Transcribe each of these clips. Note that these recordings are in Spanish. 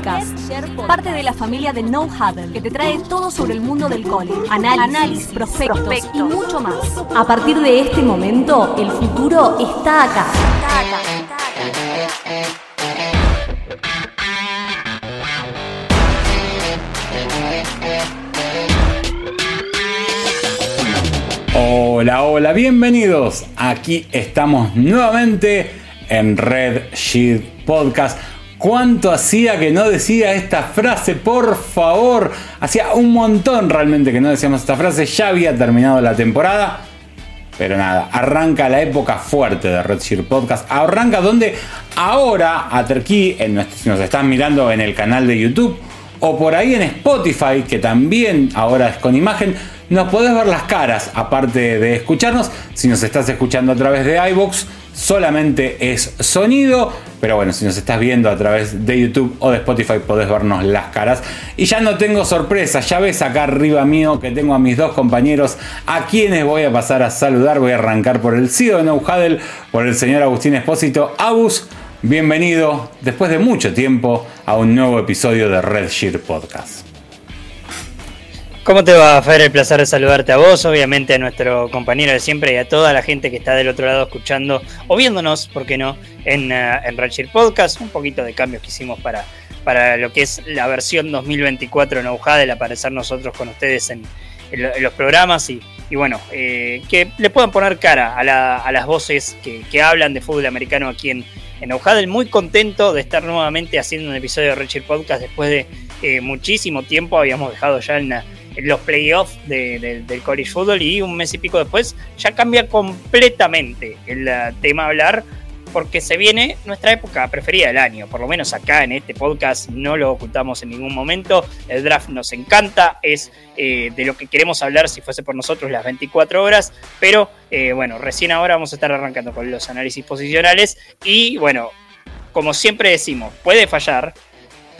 Podcast. Parte de la familia de No Huddle, que te trae todo sobre el mundo del college, análisis, prospectos, y mucho más. A partir de este momento, el futuro está acá. Hola, hola, bienvenidos. Aquí estamos nuevamente en Red Sheet Podcast. ¿Cuánto hacía que no decía esta frase? Por favor. Hacía un montón realmente que no decíamos esta frase. Ya había terminado la temporada. Pero nada, arranca la época fuerte de Red Podcast. Arranca donde ahora, aquí, en si nos están mirando en el canal de YouTube o por ahí en Spotify, que también ahora es con imagen, nos podés ver las caras, aparte de escucharnos. Si nos estás escuchando a través de iBox, solamente es sonido. Pero bueno, si nos estás viendo a través de YouTube o de Spotify, podés vernos las caras. Y ya no tengo sorpresa, ya ves acá arriba mío que tengo a mis dos compañeros a quienes voy a pasar a saludar. Voy a arrancar por el CEO de No por el señor Agustín Espósito. Abus, bienvenido después de mucho tiempo a un nuevo episodio de Red Sheet Podcast. ¿Cómo te va, Fer? El placer de saludarte a vos, obviamente a nuestro compañero de siempre y a toda la gente que está del otro lado escuchando o viéndonos, ¿por qué no?, en, uh, en Redshirt Podcast. Un poquito de cambios que hicimos para, para lo que es la versión 2024 en Aujada, el aparecer nosotros con ustedes en, los programas y, bueno, eh, que le puedan poner cara a, las voces que, hablan de fútbol americano aquí en, en Aujada. Muy contento de estar nuevamente haciendo un episodio de Redshirt Podcast después de eh, muchísimo tiempo. Habíamos dejado ya en la los playoffs del college football y un mes y pico después ya cambia completamente el uh, tema a hablar porque se viene nuestra época preferida del año, por lo menos acá en este podcast no lo ocultamos en ningún momento, el draft nos encanta, es eh, de lo que queremos hablar si fuese por nosotros las 24 horas, pero eh, bueno, recién ahora vamos a estar arrancando con los análisis posicionales y bueno, como siempre decimos, puede fallar,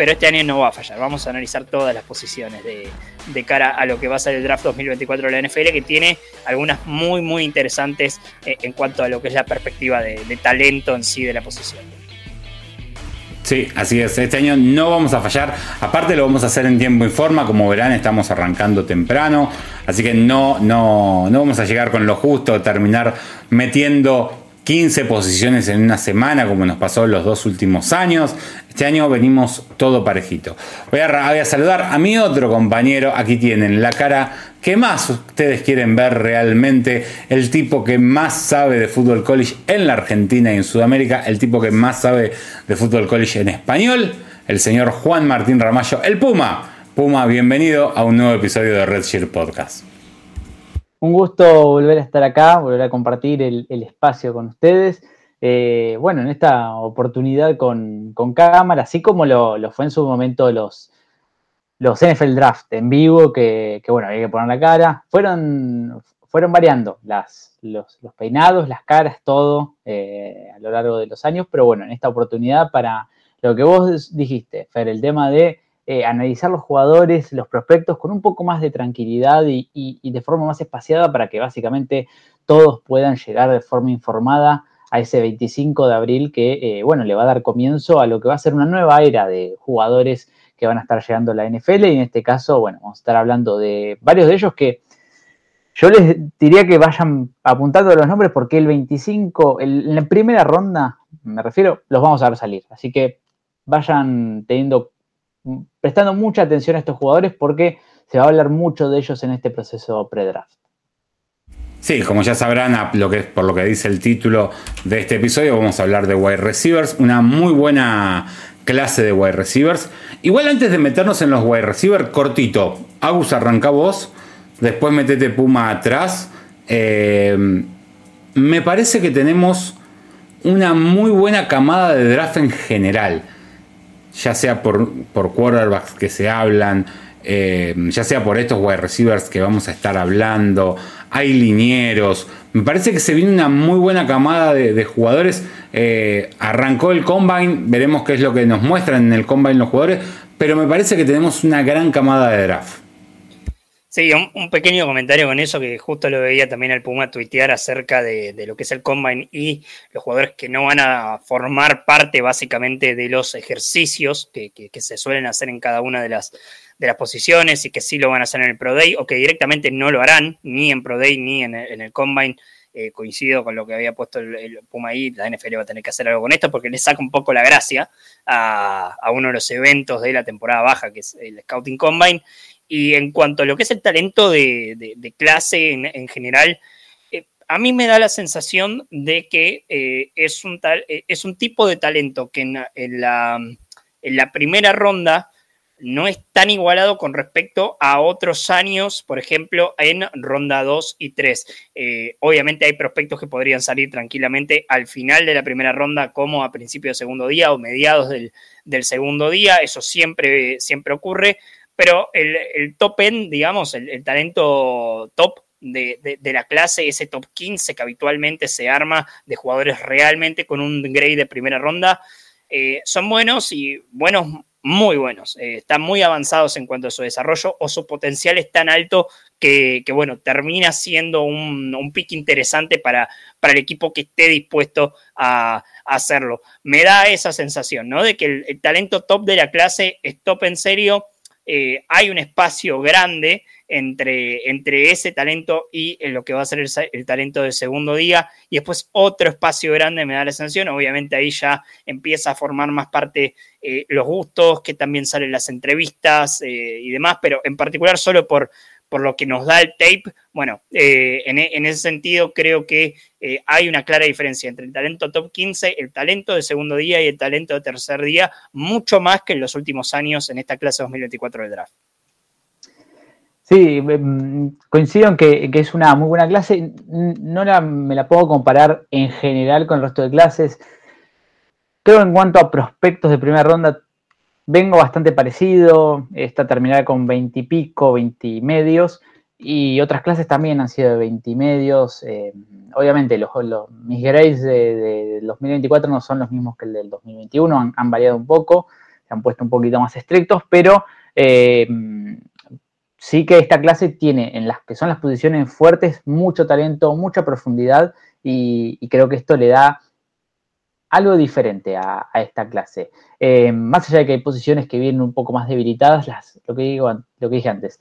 pero este año no va a fallar. Vamos a analizar todas las posiciones de, cara a lo que va a ser el draft 2024 de la NFL, que tiene algunas muy, muy interesantes eh, en cuanto a lo que es la perspectiva de, talento en sí de la posición. Sí, así es. Este año no vamos a fallar. Aparte lo vamos a hacer en tiempo y forma. Como verán, estamos arrancando temprano. Así que no, no, no vamos a llegar con lo justo, terminar metiendo 15 posiciones en una semana, como nos pasó los dos últimos años. Este año venimos todo parejito. Voy a, saludar a mi otro compañero. Aquí tienen la cara que más ustedes quieren ver realmente. El tipo que más sabe de fútbol college en la Argentina y en Sudamérica. El tipo que más sabe de fútbol college en español. El señor Juan Martín Ramallo, el Puma. Puma, bienvenido a un nuevo episodio de Red Shield Podcast. Un gusto volver a estar acá, volver a compartir el, espacio con ustedes. Eh, bueno, en esta oportunidad con, cámara, así como lo, fue en su momento los, los NFL Draft en vivo, que, bueno, había que poner la cara, fueron, fueron variando las, los, peinados, las caras, todo eh, a lo largo de los años, pero bueno, en esta oportunidad para lo que vos dijiste, Fer, el tema de eh, analizar los jugadores, los prospectos con un poco más de tranquilidad y, de forma más espaciada para que básicamente todos puedan llegar de forma informada a ese 25 de abril que, eh, bueno, le va a dar comienzo a lo que va a ser una nueva era de jugadores que van a estar llegando a la NFL y en este caso, bueno, vamos a estar hablando de varios de ellos que yo les diría que vayan apuntando los nombres porque el 25, en la primera ronda, me refiero, los vamos a ver salir. Así que vayan teniendo prestando mucha atención a estos jugadores porque se va a hablar mucho de ellos en este proceso pre-draft. Sí, como ya sabrán, lo que, por lo que dice el título de este episodio, vamos a hablar de wide receivers, una muy buena clase de wide receivers. Igual antes de meternos en los wide receivers, cortito, Agus arranca vos, después metete Puma atrás. Eh, me parece que tenemos una muy buena camada de draft en general ya sea por, por quarterbacks que se hablan, eh, ya sea por estos wide receivers que vamos a estar hablando, hay linieros. Me parece que se viene una muy buena camada de, jugadores. Eh, arrancó el combine, veremos qué es lo que nos muestran en el combine los jugadores, pero me parece que tenemos una gran camada de draft. Sí, un, pequeño comentario con eso, que justo lo veía también el Puma tuitear acerca de, lo que es el Combine y los jugadores que no van a formar parte básicamente de los ejercicios que, se suelen hacer en cada una de las, de las posiciones y que sí lo van a hacer en el Pro Day o que directamente no lo harán ni en Pro Day ni en el, Combine. Eh, coincido con lo que había puesto el, Puma ahí, la NFL va a tener que hacer algo con esto porque le saca un poco la gracia a, a uno de los eventos de la temporada baja, que es el Scouting Combine y en cuanto a lo que es el talento de, clase en, general, eh, a mí me da la sensación de que eh, es, un tal, es un tipo de talento que en, la, en la primera ronda no es tan igualado con respecto a otros años, por ejemplo, en ronda 2 y 3. obviamente hay prospectos que podrían salir tranquilamente al final de la primera ronda, como a principio del segundo día o mediados del, del segundo día. Eso siempre, siempre ocurre pero el, top end, digamos, el, talento top de, la clase, ese top 15 que habitualmente se arma de jugadores realmente con un grade de primera ronda, eh, son buenos y buenos, muy buenos. Eh, están muy avanzados en cuanto a su desarrollo o su potencial es tan alto que, bueno, termina siendo un, un pick interesante para, para el equipo que esté dispuesto a, hacerlo. Me da esa sensación, ¿no? De que el talento top de la clase es top en serio eh, hay un espacio grande entre, entre ese talento y lo que va a ser el, talento del segundo día, y después otro espacio grande me da la sensación, obviamente ahí ya empieza a formar más parte eh, los gustos, que también salen las entrevistas eh, y demás, pero en particular solo por, por lo que nos da el tape, bueno, eh, en, ese sentido creo que eh, hay una clara diferencia entre el talento top 15, el talento de segundo día y el talento de tercer día, mucho más que en los últimos años en esta clase 2024 del draft. Sí, em, coincido en que, es una muy buena clase. No me la puedo comparar en general con el resto de clases. Creo en cuanto a prospectos de primera ronda, vengo bastante parecido, está terminada con 20 y pico, 20 medios, y otras clases también han sido de 20 medios. Eh, obviamente, los, mis grades de, 2024 no son los mismos que el del 2021, han, variado un poco, se han puesto un poquito más estrictos, pero eh, sí que esta clase tiene en las que son las posiciones fuertes mucho talento, mucha profundidad, y creo que esto le da algo diferente a, esta clase. Eh, más allá de que hay posiciones que vienen un poco más debilitadas, las, lo, que digo, lo que dije antes,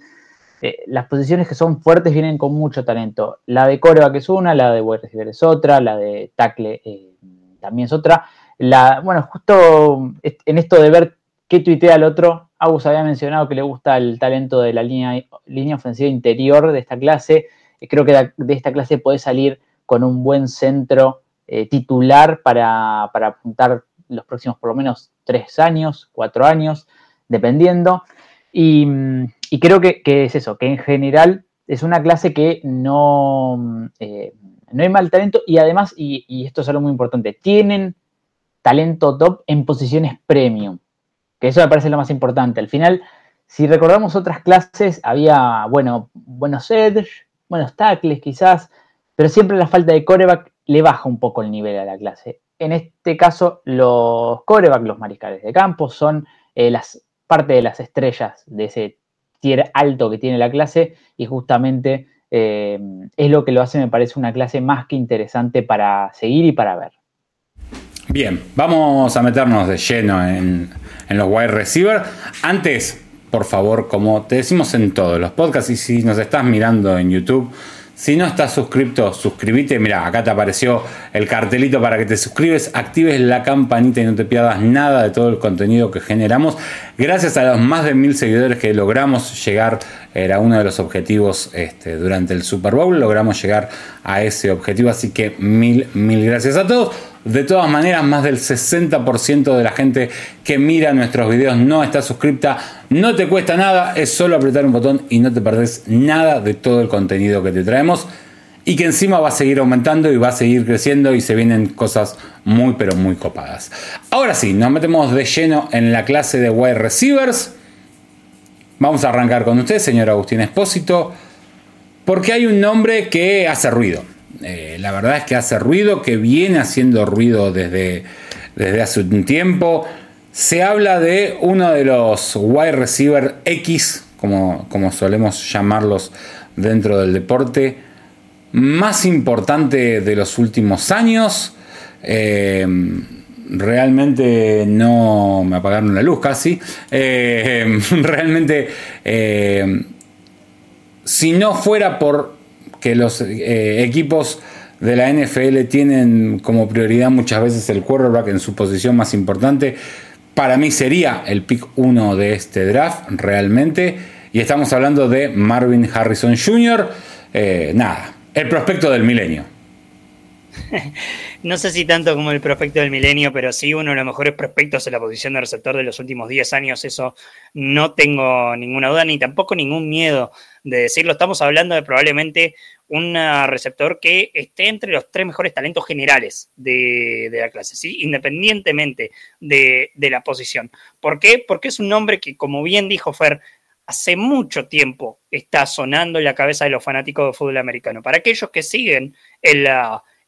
eh, las posiciones que son fuertes vienen con mucho talento. La de que es una, la de wide es otra, la de tackle eh, también es otra. La, bueno, justo en esto de ver qué tuitea el otro, Agus había mencionado que le gusta el talento de la línea, línea ofensiva interior de esta clase. Creo que de esta clase puede salir con un buen centro eh, titular para, apuntar los próximos por lo menos tres años, cuatro años, dependiendo. Y, creo que, es eso, que en general es una clase que no, eh, no hay mal talento y además, y, esto es algo muy importante, tienen talento top en posiciones premium, que eso me parece lo más importante. Al final, si recordamos otras clases, había, bueno, buenos edge, buenos tackles quizás, pero siempre la falta de coreback le baja un poco el nivel a la clase. En este caso, los coreback, los mariscales de campo, son eh, las, parte de las estrellas de ese tier alto que tiene la clase y justamente eh, es lo que lo hace, me parece, una clase más que interesante para seguir y para ver. Bien, vamos a meternos de lleno en, en los wide receiver. Antes, por favor, como te decimos en todos los podcasts y si nos estás mirando en YouTube, si no estás suscrito, suscríbete. Mira, acá te apareció el cartelito para que te suscribes, actives la campanita y no te pierdas nada de todo el contenido que generamos. Gracias a los más de mil seguidores que logramos llegar, era uno de los objetivos este, durante el Super Bowl, logramos llegar a ese objetivo. Así que mil, mil gracias a todos. De todas maneras, más del 60% de la gente que mira nuestros videos no está suscripta. No te cuesta nada, es solo apretar un botón y no te perdés nada de todo el contenido que te traemos. Y que encima va a seguir aumentando y va a seguir creciendo y se vienen cosas muy pero muy copadas. Ahora sí, nos metemos de lleno en la clase de wide receivers. Vamos a arrancar con usted, señor Agustín Espósito, porque hay un nombre que hace ruido. Eh, la verdad es que hace ruido, que viene haciendo ruido desde, desde hace un tiempo. Se habla de uno de los wide receiver X como, como solemos llamarlos dentro del deporte, más importante de los últimos años. Eh, realmente no me apagaron la luz casi. Eh, realmente, eh, si no fuera por que los equipos de la NFL tienen como prioridad muchas veces el quarterback en su posición más importante, para mí sería el pick 1 de este draft realmente. Y estamos hablando de Marvin Harrison Jr. nada, el prospecto del milenio. no sé si tanto como el prospecto del milenio, pero sí uno de los mejores prospectos en la posición de receptor de los últimos 10 años. Eso no tengo ninguna duda ni tampoco ningún miedo de decirlo. Estamos hablando de probablemente un receptor que esté entre los tres mejores talentos generales de, la clase, ¿sí? independientemente de, la posición. ¿Por qué? Porque es un nombre que, como bien dijo Fer, hace mucho tiempo está sonando en la cabeza de los fanáticos de fútbol americano. Para aquellos que siguen en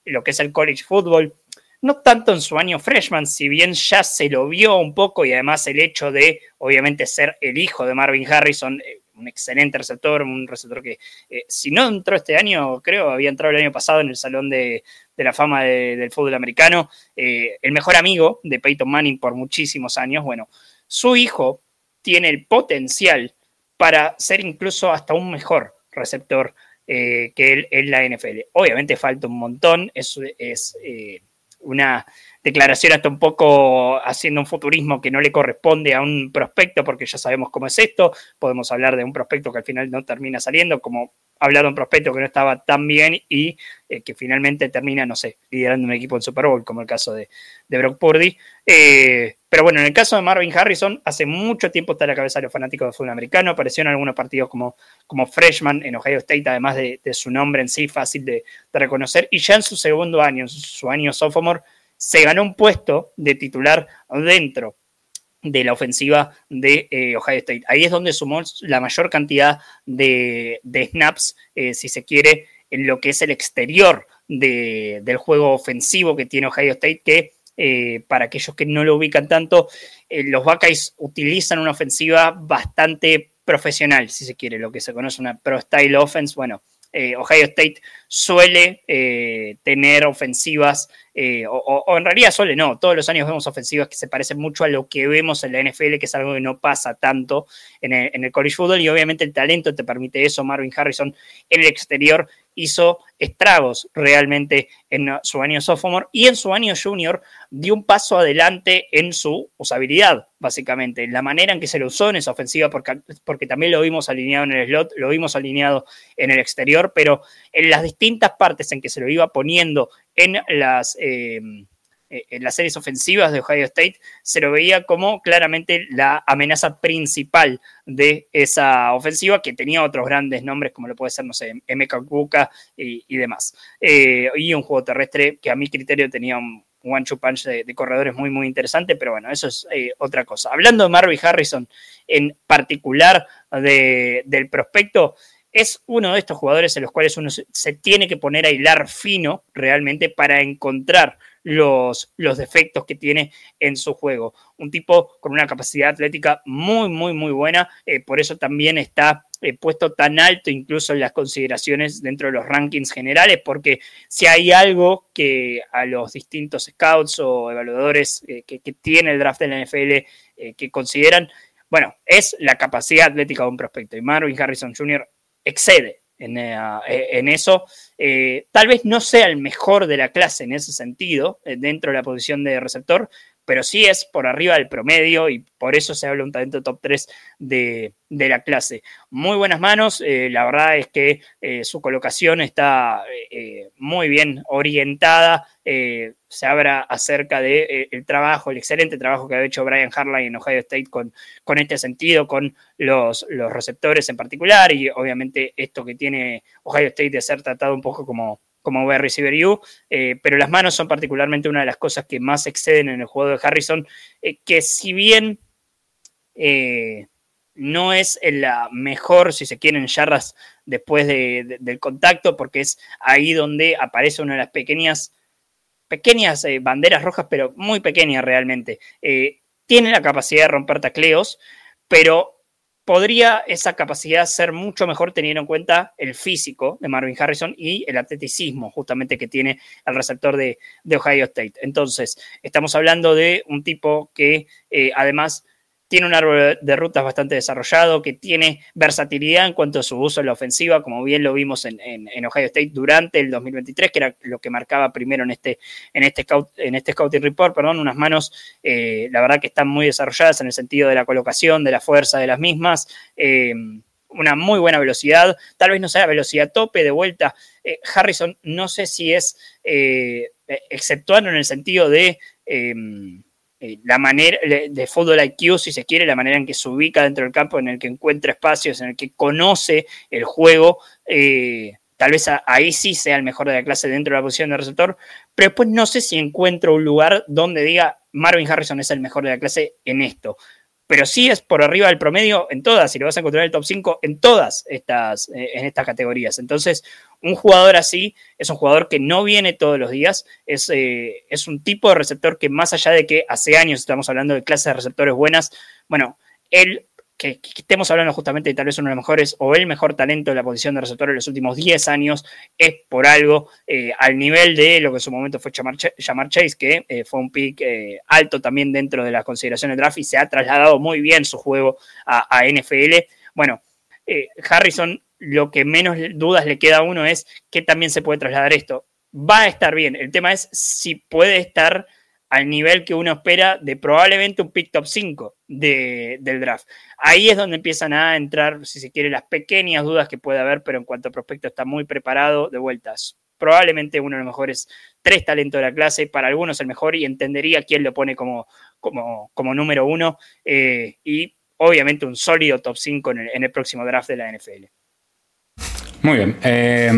lo que es el college football, no tanto en su año freshman, si bien ya se lo vio un poco y además el hecho de, obviamente, ser el hijo de Marvin Harrison, eh, un excelente receptor, un receptor que, eh, si no entró este año, creo, había entrado el año pasado en el Salón de, la Fama del fútbol americano, eh, el mejor amigo de Peyton Manning por muchísimos años, bueno, su hijo tiene el potencial para ser incluso hasta un mejor receptor eh, que él en la NFL. Obviamente falta un montón, es, es eh, una declaración hasta un poco haciendo un futurismo que no le corresponde a un prospecto, porque ya sabemos cómo es esto, podemos hablar de un prospecto que al final no termina saliendo, como hablar de un prospecto que no estaba tan bien y eh, que finalmente termina, no sé, liderando un equipo en Super Bowl, como el caso de, de Brock Purdy. Eh, pero bueno, en el caso de Marvin Harrison, hace mucho tiempo está a la cabeza de los fanáticos de fútbol americano, apareció en algunos partidos como, como freshman en Ohio State, además de, su nombre en sí fácil de, de, reconocer, y ya en su segundo año, en su año sophomore, se ganó un puesto de titular dentro de la ofensiva de eh, Ohio State. Ahí es donde sumó la mayor cantidad de, snaps, eh, si se quiere, en lo que es el exterior del juego ofensivo que tiene Ohio State, que eh, para aquellos que no lo ubican tanto, los Buckeyes utilizan una ofensiva bastante profesional, si se quiere, lo que se conoce una pro style offense. Bueno, Ohio State suele tener ofensivas eh, o, en realidad solo no, todos los años vemos ofensivas que se parecen mucho a lo que vemos en la NFL, que es algo que no pasa tanto en el, en el college football y obviamente el talento te permite eso. Marvin Harrison en el exterior hizo estragos realmente en su año sophomore y en su año junior dio un paso adelante en su usabilidad, básicamente, en la manera en que se lo usó en esa ofensiva, porque, porque también lo vimos alineado en el slot, lo vimos alineado en el exterior, pero en las distintas partes en que se lo iba poniendo en las, eh, en las series ofensivas de Ohio State, se lo veía como claramente la amenaza principal de esa ofensiva, que tenía otros grandes nombres, como lo puede ser, no sé, Emeka Kuka y, demás. Eh, y un juego terrestre que a mi criterio tenía un one-two punch de, corredores muy, muy interesante, pero bueno, eso es eh, otra cosa. Hablando de Marvin Harrison en particular del prospecto, es uno de estos jugadores en los cuales uno se, tiene que poner a hilar fino realmente para encontrar los, los, defectos que tiene en su juego. Un tipo con una capacidad atlética muy, muy, muy buena, eh, por eso también está eh, puesto tan alto incluso en las consideraciones dentro de los rankings generales, porque si hay algo que a los distintos scouts o evaluadores eh, que, que, tiene el draft de la NFL que consideran, bueno, es la capacidad atlética de un prospecto. Y Marvin Harrison Jr excede en, eh, en eso. Eh, tal vez no sea el mejor de la clase en ese sentido, eh, dentro de la posición de receptor, pero sí es por arriba del promedio y por eso se habla un talento top 3 de, la clase. Muy buenas manos, eh, la verdad es que eh, su colocación está eh, muy bien orientada, se habla acerca del el trabajo, el excelente trabajo que ha hecho Brian Harlan en Ohio State con, con este sentido, con los, los receptores en particular y obviamente esto que tiene Ohio State de ser tratado un poco como como wide receiver U, eh, pero las manos son particularmente una de las cosas que más exceden en el juego de Harrison, eh, que si bien eh, no es la mejor, si se quieren, yardas después del contacto, porque es ahí donde aparece una de las pequeñas, pequeñas banderas rojas, pero muy pequeñas realmente. tiene la capacidad de romper tacleos, pero podría esa capacidad ser mucho mejor teniendo en cuenta el físico de Marvin Harrison y el atleticismo justamente que tiene el receptor de, Ohio State. Entonces, estamos hablando de un tipo que eh, además tiene un árbol de rutas bastante desarrollado, que tiene versatilidad en cuanto a su uso en la ofensiva, como bien lo vimos en, Ohio State durante el 2023, que era lo que marcaba primero en este, en este, en este Scouting Report, perdón, unas manos, eh, la verdad que están muy desarrolladas en el sentido de la colocación, de la fuerza de las mismas. Eh, una muy buena velocidad, tal vez no sea velocidad tope de vuelta. Eh, Harrison no sé si es exceptuando en el sentido de eh, la manera de fútbol IQ, si se quiere, la manera en que se ubica dentro del campo, en el que encuentra espacios, en el que conoce el juego, eh, tal vez ahí sí sea el mejor de la clase dentro de la posición de receptor, pero después no sé si encuentro un lugar donde diga Marvin Harrison es el mejor de la clase en esto pero sí es por arriba del promedio en todas, y lo vas a encontrar en el top 5 en todas estas, eh, en estas categorías. Entonces, un jugador así es un jugador que no viene todos los días, es, eh, es un tipo de receptor que más allá de que hace años estamos hablando de clases de receptores buenas, bueno, él que, estemos hablando justamente de tal vez uno de los mejores o el mejor talento de la posición de receptor en los últimos 10 años, es por algo eh, al nivel de lo que en su momento fue Jamar, Chase, que eh, fue un pick eh, alto también dentro de las consideraciones de draft y se ha trasladado muy bien su juego a, a NFL. Bueno, Harrison, lo que menos dudas le queda a uno es que también se puede trasladar esto. Va a estar bien, el tema es si puede estar al nivel que uno espera de probablemente un pick top 5 del draft. Ahí es donde empiezan a entrar, si se quiere, las pequeñas dudas que puede haber, pero en cuanto a prospecto está muy preparado de vueltas. Probablemente uno de los mejores tres talentos de la clase, para algunos el mejor y entendería quién lo pone como, como, como número uno eh, y obviamente un sólido top 5 en el, próximo draft de la NFL. Muy bien. Eh,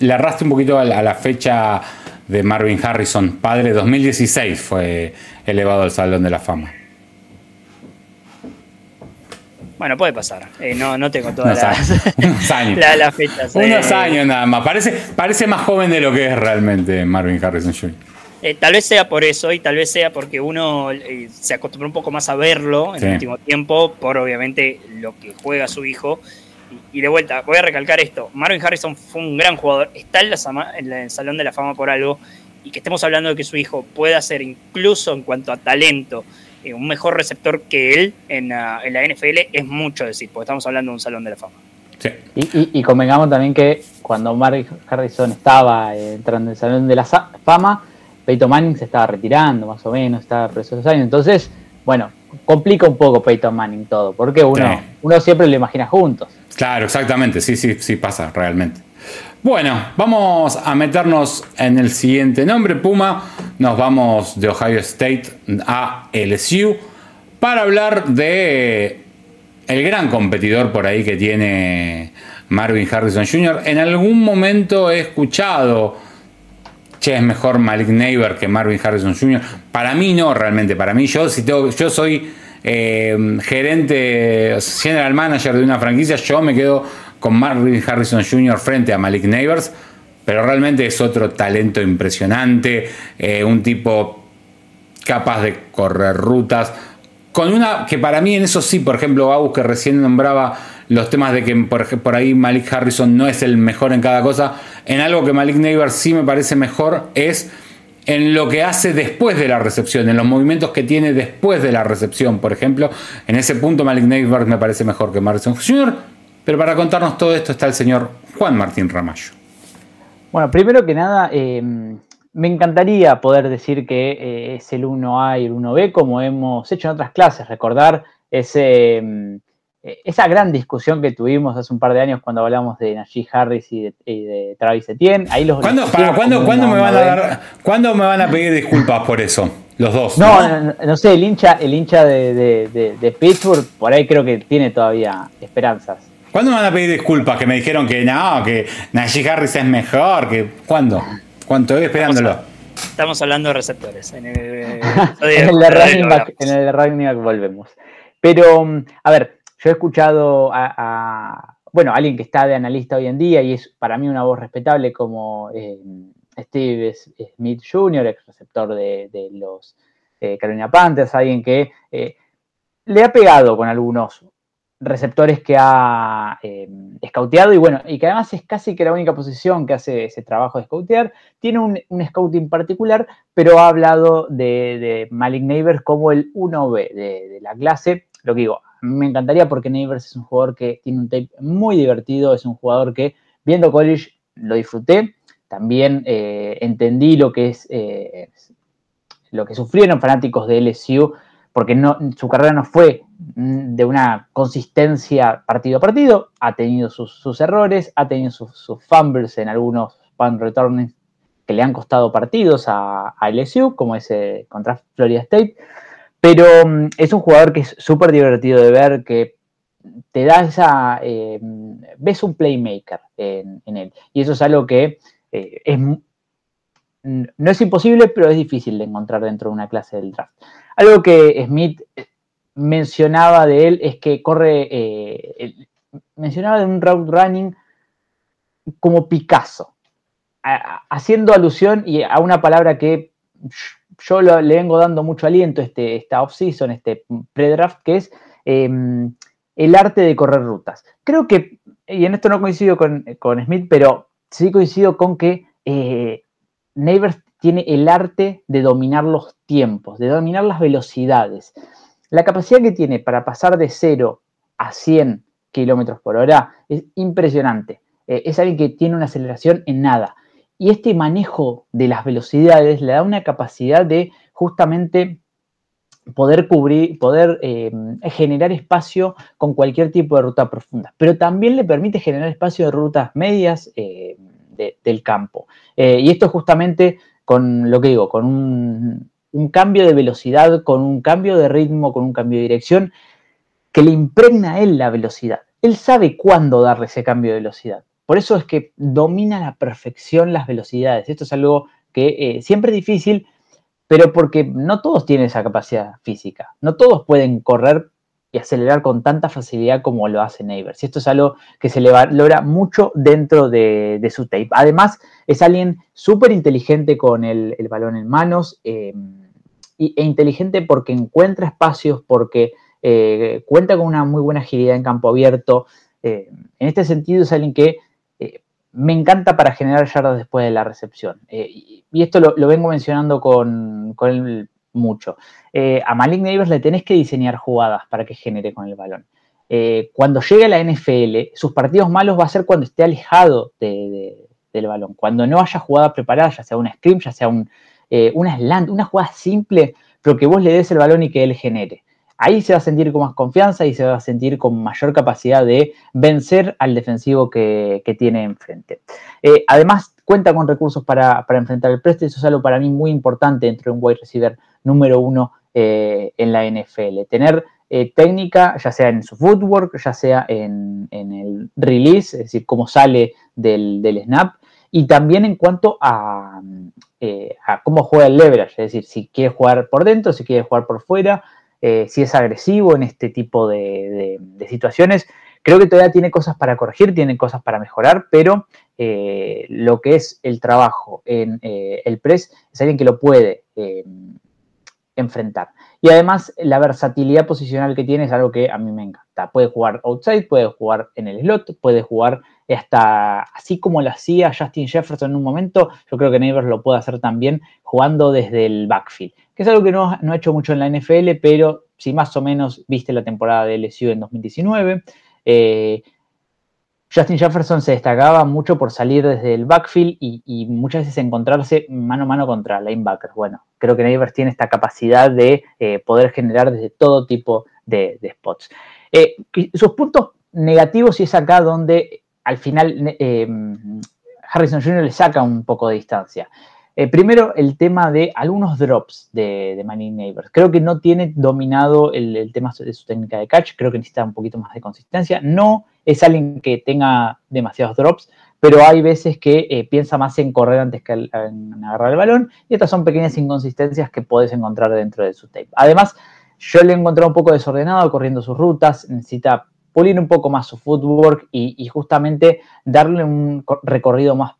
le arrastre un poquito a la fecha de Marvin Harrison, padre, 2016 fue elevado al Salón de la Fama. Bueno, puede pasar. Eh, no, no tengo todas las unos años. fechas. Unos eh. años nada más. Parece, parece más joven de lo que es realmente Marvin Harrison Jr. Eh, tal vez sea por eso y tal vez sea porque uno se acostumbró un poco más a verlo en el último tiempo, por obviamente lo que juega su hijo y de vuelta, voy a recalcar esto, Marvin Harrison fue un gran jugador, está en, la, el Salón de la Fama por algo, y que estemos hablando de que su hijo pueda ser incluso en cuanto a talento eh, un mejor receptor que él en, la NFL es mucho decir, porque estamos hablando de un Salón de la Fama. Y, convengamos también que cuando Marvin Harrison estaba entrando en el Salón de la Fama, Peyton Manning se estaba retirando, más o menos, estaba por esos años. Entonces, bueno, complica un poco Peyton Manning todo, porque uno, uno siempre lo imagina juntos. Claro, exactamente, sí, sí, sí pasa realmente. Bueno, vamos a meternos en el siguiente nombre, Puma. Nos vamos de Ohio State a LSU para hablar de el gran competidor por ahí que tiene Marvin Harrison Jr. En algún momento he escuchado, che, es mejor Malik Neighbor que Marvin Harrison Jr. Para mí no, realmente. Para mí yo, si tengo, yo soy eh, gerente, general manager de una franquicia, yo me quedo con Marvin Harrison Jr. frente a Malik Neighbors, pero realmente es otro talento impresionante, eh, un tipo capaz de correr rutas, con una que para mí en eso sí, por ejemplo, Agus que recién nombraba los temas de que por, ahí Malik Harrison no es el mejor en cada cosa, en algo que Malik Neighbors sí me parece mejor es en lo que hace después de la recepción, en los movimientos que tiene después de la recepción, por ejemplo. En ese punto Malik Neighbor me parece mejor que Martin Jr., pero para contarnos todo esto está el señor Juan Martín Ramallo. Bueno, primero que nada, em, me encantaría poder decir que eh, es el 1A y el 1B como hemos hecho en otras clases, recordar ese em, esa gran discusión que tuvimos hace un par de años cuando hablamos de Najee Harris y de, Travis Etienne, ahí los ¿Cuándo, me van a dar, ¿Cuándo me van a pedir disculpas por eso? Los dos. No, no, sé, el hincha, el hincha de, Pittsburgh, por ahí creo que tiene todavía esperanzas. ¿Cuándo me van a pedir disculpas? Que me dijeron que no, que Najee Harris es mejor, que ¿cuándo? ¿Cuánto? Estoy esperándolo. Estamos, hablando de receptores. En el, en el de running back, en el de running back volvemos. Pero, a ver, yo he escuchado a, bueno, alguien que está de analista hoy en día y es para mí una voz respetable como eh, Steve Smith Jr., ex receptor de, los eh, Carolina Panthers, alguien que eh, le ha pegado con algunos receptores que ha scouteado y bueno, y que además es casi que la única posición que hace ese trabajo de scoutear. Tiene un, scouting particular, pero ha hablado de, Malik Neighbors como el 1B de, la clase. Lo que digo, me encantaría porque Neighbors es un jugador que tiene un tape muy divertido, es un jugador que viendo college lo disfruté, también eh, entendí lo que es eh, lo que sufrieron fanáticos de LSU porque no, su carrera no fue mm, de una consistencia partido a partido, ha tenido sus, errores, ha tenido sus, fumbles en algunos punt returns que le han costado partidos a, LSU, como ese contra Florida State, pero mm, es un jugador que es súper divertido de ver, que te da esa, eh, ves un playmaker en, él, y eso es algo que eh, es, no es imposible, pero es difícil de encontrar dentro de una clase del draft. Algo que Smith mencionaba de él es que corre, eh, mencionaba de un route running como Picasso, haciendo alusión y a una palabra que yo le vengo dando mucho aliento este, esta off-season, este pre-draft, que es em, el arte de correr rutas. Creo que, y en esto no coincido con, Smith, pero sí coincido con que eh, Neighbors tiene el arte de dominar los tiempos, de dominar las velocidades. La capacidad que tiene para pasar de 0 a 100 kilómetros por hora es impresionante. Eh, es alguien que tiene una aceleración en nada. Y este manejo de las velocidades le da una capacidad de justamente poder cubrir, poder eh, generar espacio con cualquier tipo de ruta profunda. Pero también le permite generar espacio de rutas medias eh, del campo. y esto justamente con lo que digo, con un, cambio de velocidad, con un cambio de ritmo, con un cambio de dirección, que le impregna a él la velocidad. Él sabe cuándo darle ese cambio de velocidad. Por eso es que domina a la perfección las velocidades. Esto es algo que eh, siempre es difícil, pero porque no todos tienen esa capacidad física. No todos pueden correr y acelerar con tanta facilidad como lo hace Neighbors. Y esto es algo que se le logra mucho dentro de, su tape. Además, es alguien súper inteligente con el, balón en manos em, e inteligente porque encuentra espacios, porque eh, cuenta con una muy buena agilidad en campo abierto. Eh, en este sentido, es alguien que me encanta para generar yardas después de la recepción. y, esto lo, vengo mencionando con, con mucho. Eh, a Malik Neighbors le tenés que diseñar jugadas para que genere con el balón. Eh, cuando llegue a la NFL, sus partidos malos va a ser cuando esté alejado del balón, cuando no haya jugada preparada, ya sea un scrim, ya sea un, eh, una slant, una jugada simple, pero que vos le des el balón y que él genere. Ahí se va a sentir con más confianza y se va a sentir con mayor capacidad de vencer al defensivo que, tiene enfrente. además, cuenta con recursos para, enfrentar el preste, eso es algo para mí muy importante dentro de un wide receiver número uno eh, en la NFL. Tener eh, técnica, ya sea en su footwork, ya sea en, el release, es decir, cómo sale del, snap, y también en cuanto eh, a, cómo juega el leverage, es decir, si quiere jugar por dentro, si quiere jugar por fuera, si es agresivo en este tipo de, situaciones. Creo que todavía tiene cosas para corregir, tiene cosas para mejorar, pero lo que es el trabajo en el press es alguien que lo puede enfrentar. Y además la versatilidad posicional que tiene es algo que a mí me encanta. Puede jugar outside, puede jugar en el slot, puede jugar hasta así como lo hacía Justin Jefferson en un momento, yo creo que Neighbors lo puede hacer también jugando desde el backfield, que es algo que no, ha hecho mucho en la NFL, pero si más o menos viste la temporada de LSU en 2019, eh, Justin Jefferson se destacaba mucho por salir desde el backfield y, muchas veces encontrarse mano a mano contra linebackers. Bueno, creo que Neighbors tiene esta capacidad de eh, poder generar desde todo tipo de, spots. Eh, sus puntos negativos y es acá donde al final eh, Harrison Jr. le saca un poco de distancia. Primero, el tema de algunos drops de, de Manning Neighbors. Creo que no tiene dominado el, tema de su técnica de catch. Creo que necesita un poquito más de consistencia. No es alguien que tenga demasiados drops, pero hay veces que eh, piensa más en correr antes que en agarrar el balón, y estas son pequeñas inconsistencias que puedes encontrar dentro de su tape. Además, yo le he encontrado un poco desordenado corriendo sus rutas, necesita pulir un poco más su footwork y, justamente darle un recorrido más,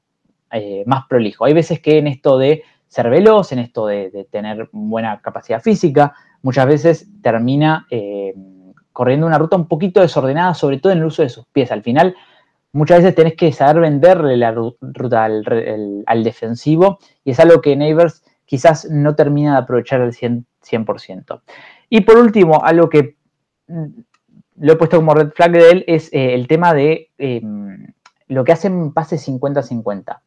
eh, más prolijo. Hay veces que en esto de ser veloz, en esto de, tener buena capacidad física, muchas veces termina... Eh, corriendo una ruta un poquito desordenada, sobre todo en el uso de sus pies. Al final, muchas veces tenés que saber venderle la ruta al, defensivo y es algo que Neighbors quizás no termina de aprovechar al 100%. Y por último, algo que mm, lo he puesto como red flag de él es eh, el tema de em, lo que hacen pases 50-50.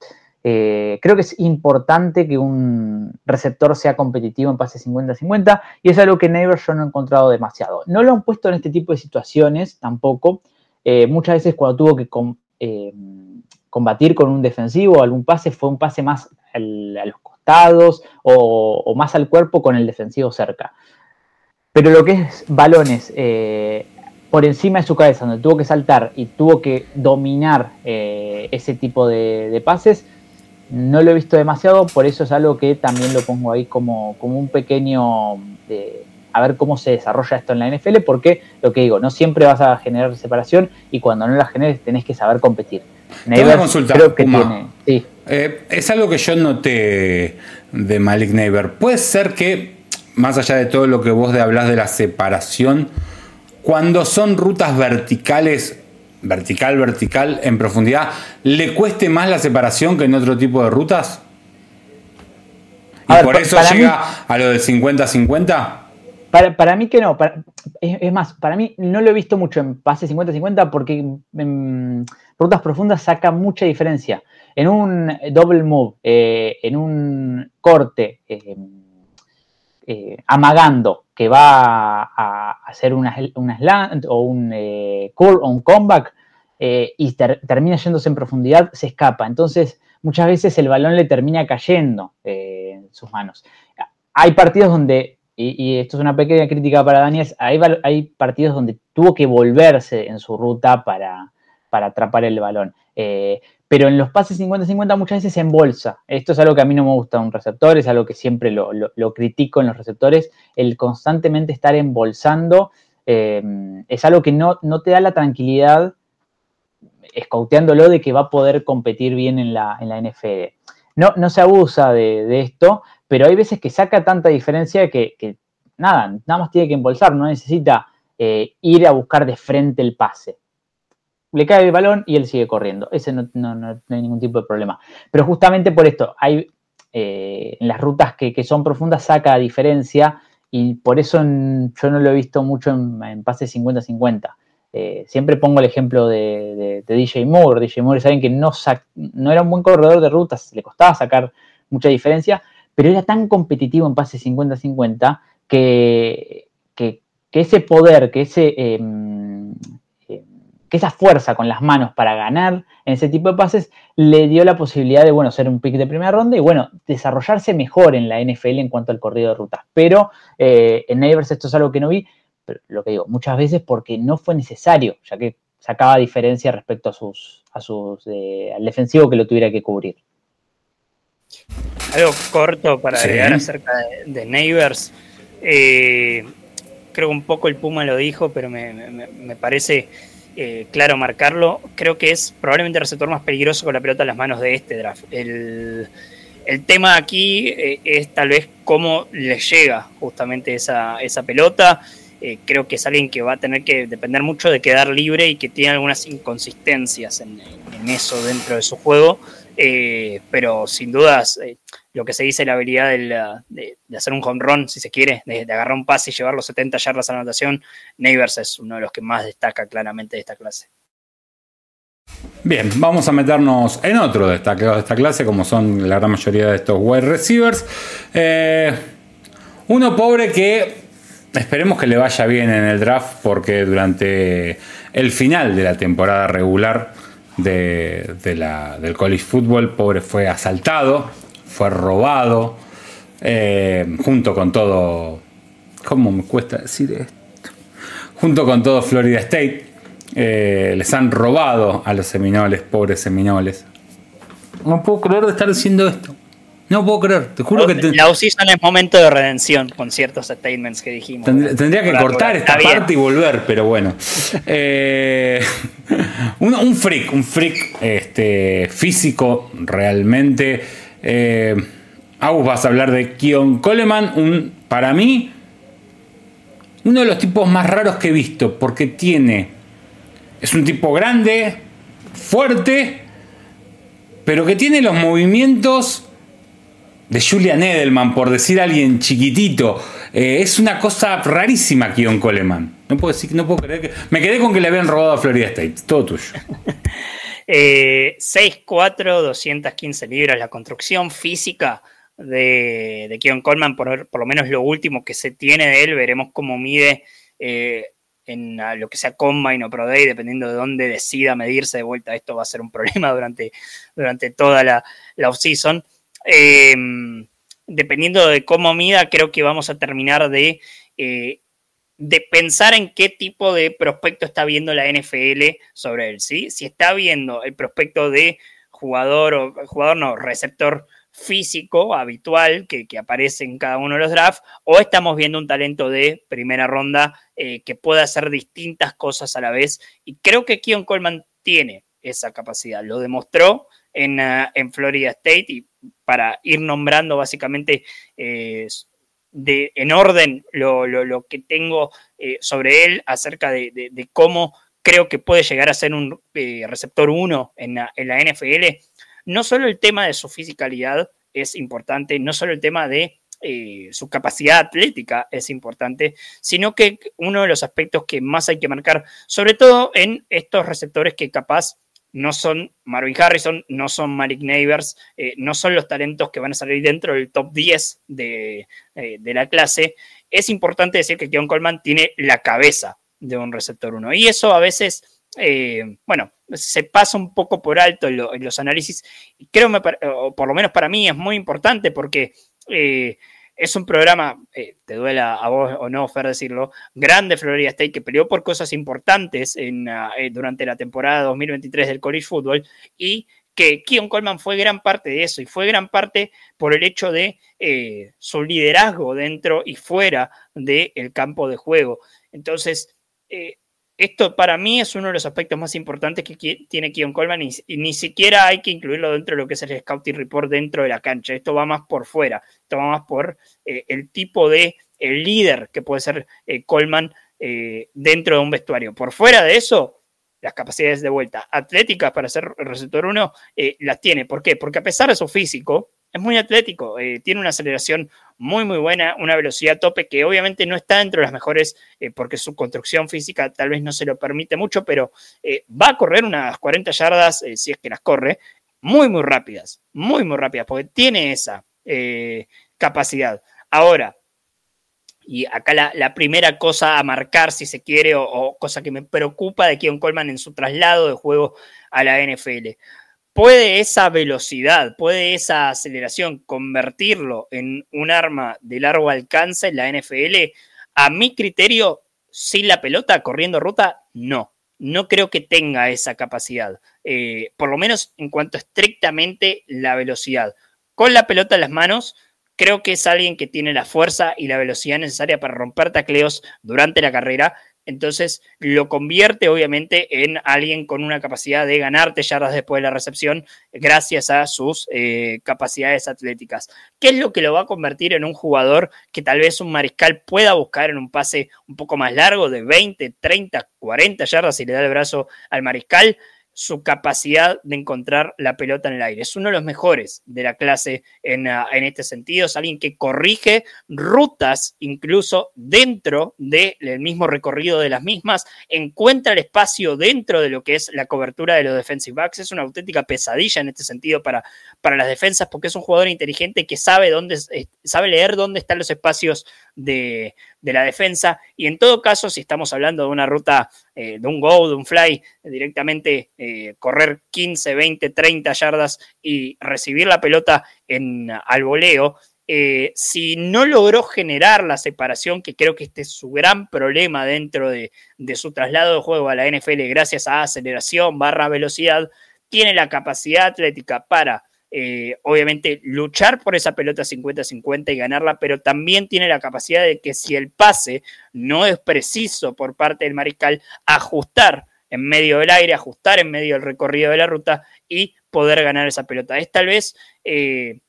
Eh, creo que es importante que un receptor sea competitivo en pases 50-50 y es algo que Neighbors yo no he encontrado demasiado. No lo han puesto en este tipo de situaciones tampoco. Eh, muchas veces cuando tuvo que combatir con un defensivo o algún pase fue un pase más a los costados o, más al cuerpo con el defensivo cerca. Pero lo que es balones por encima de su cabeza, donde tuvo que saltar y tuvo que dominar eh, ese tipo de, pases, no lo he visto demasiado, por eso es algo que también lo pongo ahí como, como un pequeño, eh, a ver cómo se desarrolla esto en la NFL, porque lo que digo, no siempre vas a generar separación y cuando no la generes tenés que saber competir. Creo que tiene, eh, es algo que yo noté de Malik Neighbor. Puede ser que, más allá de todo lo que vos de hablas de la separación, cuando son rutas verticales, vertical, vertical, en profundidad, ¿le cueste más la separación que en otro tipo de rutas? ¿Y por eso llega a lo del 50-50? Para, mí que no. es, más, para mí no lo he visto mucho en pase 50-50 porque en rutas profundas saca mucha diferencia. En un double move, eh, en un corte, eh, eh, amagando que va a hacer una, slant o un eh, o un comeback eh, y termina yéndose en profundidad, se escapa. Entonces, muchas veces el balón le termina cayendo en sus manos. Hay partidos donde, y, esto es una pequeña crítica para Daniel, hay, hay, partidos donde tuvo que volverse en su ruta para, para atrapar el balón pero en los pases 50-50 muchas veces se embolsa. Esto es algo que a mí no me gusta de un receptor, es algo que siempre lo, critico en los receptores, el constantemente estar embolsando eh, es algo que no, te da la tranquilidad, escauteándolo, de que va a poder competir bien en la, en NFL. No, no se abusa de, esto, pero hay veces que saca tanta diferencia que, nada, nada más tiene que embolsar, no necesita eh, ir a buscar de frente el pase le cae el balón y él sigue corriendo. Ese no, hay ningún tipo de problema. Pero justamente por esto, hay eh, en las rutas que, son profundas saca diferencia y por eso yo no lo he visto mucho en, pases 50-50. Eh, siempre pongo el ejemplo de, DJ Moore. DJ Moore es alguien que no, no era un buen corredor de rutas, le costaba sacar mucha diferencia, pero era tan competitivo en pases 50-50 que, que, ese poder, que ese... Em, que esa fuerza con las manos para ganar en ese tipo de pases le dio la posibilidad de, bueno, ser un pick de primera ronda y, bueno, desarrollarse mejor en la NFL en cuanto al corrido de rutas. Pero eh, en Neighbors esto es algo que no vi, pero lo que digo, muchas veces porque no fue necesario, ya que sacaba diferencia respecto a sus, a sus, eh, al defensivo que lo tuviera que cubrir. Algo corto para agregar acerca de, Neighbors. Eh, creo que un poco el Puma lo dijo, pero me, me parece eh, claro marcarlo. Creo que es probablemente el receptor más peligroso con la pelota en las manos de este draft. El, tema aquí eh, es tal vez cómo le llega justamente esa, esa pelota. Eh, creo que es alguien que va a tener que depender mucho de quedar libre y que tiene algunas inconsistencias en, eso dentro de su juego. pero sin dudas, lo que se dice la habilidad de, hacer un home run, si se quiere, de, agarrar un pase y llevar los 70 yardas a la anotación, Neighbors es uno de los que más destaca claramente de esta clase. Bien, vamos a meternos en otro destacado de esta clase, como son la gran mayoría de estos wide receivers. Eh, uno pobre que esperemos que le vaya bien en el draft, porque durante el final de la temporada regular de, del college football, pobre fue asaltado fue robado, eh, junto con todo, ¿cómo me cuesta decir esto? Junto con todo Florida State, eh, les han robado a los seminoles, pobres seminoles. No puedo creer de estar diciendo esto. No puedo creer, te juro que... La season es momento de redención con ciertos statements que dijimos. Tendría, que cortar esta parte y volver, pero bueno. Eh, un, freak, un freak este, físico realmente eh, vas a hablar de Kion Coleman, un, para mí, uno de los tipos más raros que he visto, porque tiene, es un tipo grande, fuerte, pero que tiene los movimientos de Julian Edelman, por decir alguien chiquitito. Eh, es una cosa rarísima, Kion Coleman. No puedo decir, no puedo creer que. Me quedé con que le habían robado a Florida State. Todo tuyo. eh, 6'4, 215 libras. La construcción física de, de Keon Coleman, por, por, lo menos lo último que se tiene de él, veremos cómo mide eh, en lo que sea Combine o Pro Day, dependiendo de dónde decida medirse de vuelta. Esto va a ser un problema durante, durante toda la, la off-season. Eh, dependiendo de cómo mida, creo que vamos a terminar de, eh, de pensar en qué tipo de prospecto está viendo la NFL sobre él, ¿sí? Si está viendo el prospecto de jugador o jugador no, receptor físico habitual que, que, aparece en cada uno de los drafts, o estamos viendo un talento de primera ronda eh, que pueda hacer distintas cosas a la vez. Y creo que Keon Coleman tiene esa capacidad. Lo demostró en, uh, en Florida State y para ir nombrando básicamente eh, en orden lo, lo, que tengo eh, sobre él acerca de, de, de, cómo creo que puede llegar a ser un eh, receptor 1 en la, en la NFL. No solo el tema de su fisicalidad es importante, no solo el tema de eh, su capacidad atlética es importante, sino que uno de los aspectos que más hay que marcar, sobre todo en estos receptores que capaz no son Marvin Harrison, no son Malik Neighbors, eh, no son los talentos que van a salir dentro del top 10 de, eh, de la clase. Es importante decir que Keon Coleman tiene la cabeza de un receptor 1 y eso a veces, eh, bueno, se pasa un poco por alto en, lo, en los análisis. Creo, me, o por lo menos para mí, es muy importante porque es un programa, eh, te duela a vos o no, Fer, decirlo, grande Florida State que peleó por cosas importantes uh, eh, durante la temporada 2023 del college football y que Keon Coleman fue gran parte de eso y fue gran parte por el hecho de eh, su liderazgo dentro y fuera del campo de juego. Entonces, esto para mí es uno de los aspectos más importantes que tiene Keon Coleman y, ni siquiera hay que incluirlo dentro de lo que es el Scouting Report dentro de la cancha. Esto va más por fuera, esto va más por eh, el tipo de el líder que puede ser eh, Coleman eh, dentro de un vestuario. Por fuera de eso, las capacidades de vuelta atléticas para ser receptor 1 eh, las tiene. ¿Por qué? Porque a pesar de su físico, es muy atlético, eh, tiene una aceleración muy, muy buena, una velocidad tope que obviamente no está dentro de las mejores eh, porque su construcción física tal vez no se lo permite mucho, pero eh, va a correr unas 40 yardas, si es que las corre, muy, muy rápidas, muy, muy rápidas, porque tiene esa capacidad. Ahora, y acá la, la, primera cosa a marcar, si se quiere, o, o cosa que me preocupa de Keon Coleman en su traslado de juego a la NFL puede esa velocidad, puede esa aceleración convertirlo en un arma de largo alcance en la NFL, a mi criterio, sin la pelota corriendo ruta, no. No creo que tenga esa capacidad, eh, por lo menos en cuanto estrictamente la velocidad. Con la pelota en las manos, creo que es alguien que tiene la fuerza y la velocidad necesaria para romper tacleos durante la carrera, entonces lo convierte obviamente en alguien con una capacidad de ganarte yardas después de la recepción gracias a sus eh, capacidades atléticas. ¿Qué es lo que lo va a convertir en un jugador que tal vez un mariscal pueda buscar en un pase un poco más largo de 20, 30, 40 yardas si le da el brazo al mariscal? Su capacidad de encontrar la pelota en el aire. Es uno de los mejores de la clase en, uh, en este sentido. Es alguien que corrige rutas incluso dentro del de mismo recorrido de las mismas, encuentra el espacio dentro de lo que es la cobertura de los defensive backs. Es una auténtica pesadilla en este sentido para, para las defensas porque es un jugador inteligente que sabe, dónde, eh, sabe leer dónde están los espacios de, de, la defensa. Y en todo caso, si estamos hablando de una ruta, eh, de un go, de un fly, directamente eh, correr 15, 20, 30 yardas y recibir la pelota en, al voleo, eh, si no logró generar la separación, que creo que este es su gran problema dentro de, de su traslado de juego a la NFL gracias a aceleración barra velocidad, tiene la capacidad atlética para eh, obviamente luchar por esa pelota 50-50 y ganarla, pero también tiene la capacidad de que si el pase no es preciso por parte del mariscal, ajustar en medio del aire, ajustar en medio del recorrido de la ruta y poder ganar esa pelota. Es tal vez eh,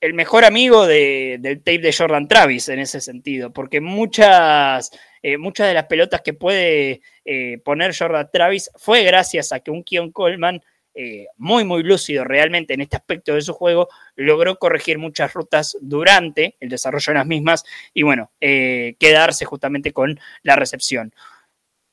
el mejor amigo del tape de Jordan Travis en ese sentido, porque muchas, eh, muchas de las pelotas que puede poner Jordan Travis fue gracias a que un Keon Coleman eh, muy, muy lúcido realmente en este aspecto de su juego, logró corregir muchas rutas durante el desarrollo de las mismas y bueno, quedarse justamente con la recepción.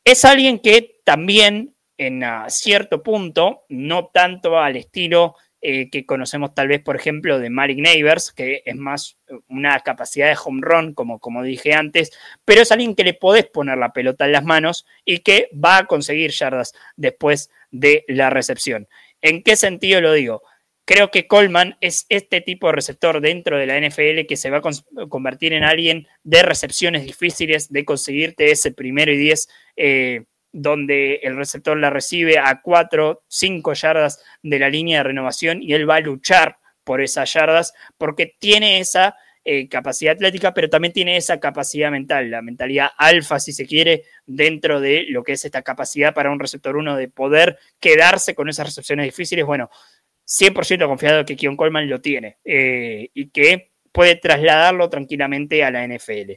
Es alguien que también en cierto punto, no tanto al estilo eh, que conocemos tal vez, por ejemplo, de Malik Neighbors, que es más una capacidad de home run, como, como dije antes, pero es alguien que le podés poner la pelota en las manos y que va a conseguir yardas después de la recepción. ¿En qué sentido lo digo? Creo que Coleman es este tipo de receptor dentro de la NFL que se va a convertir en alguien de recepciones difíciles, de conseguirte ese primero y diez eh, donde el receptor la recibe a 4, 5 yardas de la línea de renovación y él va a luchar por esas yardas porque tiene esa eh, capacidad atlética, pero también tiene esa capacidad mental, la mentalidad alfa, si se quiere, dentro de lo que es esta capacidad para un receptor 1 de poder quedarse con esas recepciones difíciles. Bueno, 100% confiado que Kion Coleman lo tiene eh, y que puede trasladarlo tranquilamente a la NFL.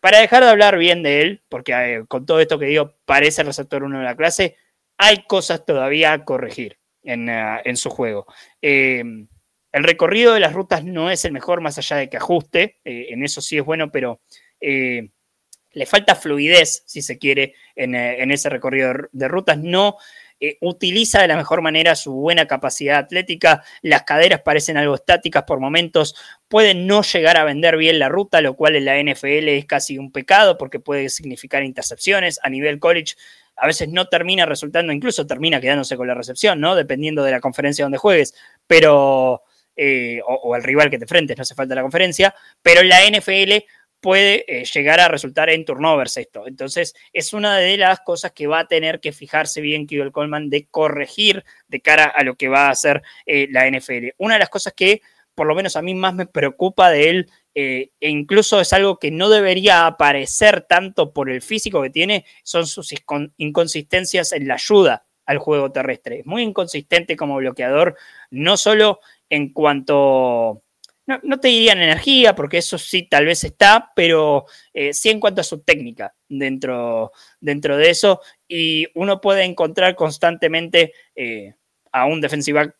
Para dejar de hablar bien de él, porque eh, con todo esto que digo, parece el receptor 1 de la clase, hay cosas todavía a corregir en, eh, su juego. Em, el recorrido de las rutas no es el mejor, más allá de que ajuste, eh, en eso sí es bueno, pero le falta fluidez, si se quiere, en, en ese recorrido de rutas. No eh, utiliza de la mejor manera su buena capacidad atlética, las caderas parecen algo estáticas por momentos, puede no llegar a vender bien la ruta, lo cual en la NFL es casi un pecado porque puede significar intercepciones a nivel college. A veces no termina resultando, incluso termina quedándose con la recepción, ¿no? Dependiendo de la conferencia donde juegues, pero, eh, o, el rival que te frentes, no hace falta la conferencia, pero la NFL puede eh, llegar a resultar en turnovers esto. Entonces, es una de las cosas que va a tener que fijarse bien Kibble Coleman de corregir de cara a lo que va a hacer eh, la NFL. Una de las cosas que, por lo menos a mí más me preocupa de él, e incluso es algo que no debería aparecer tanto por el físico que tiene, son sus inconsistencias en la ayuda al juego terrestre. Es muy inconsistente como bloqueador, no solo en cuanto no, te dirían energía, porque eso sí tal vez está, pero eh, sí en cuanto a su técnica dentro, dentro de eso. Y uno puede encontrar constantemente eh, a un defensive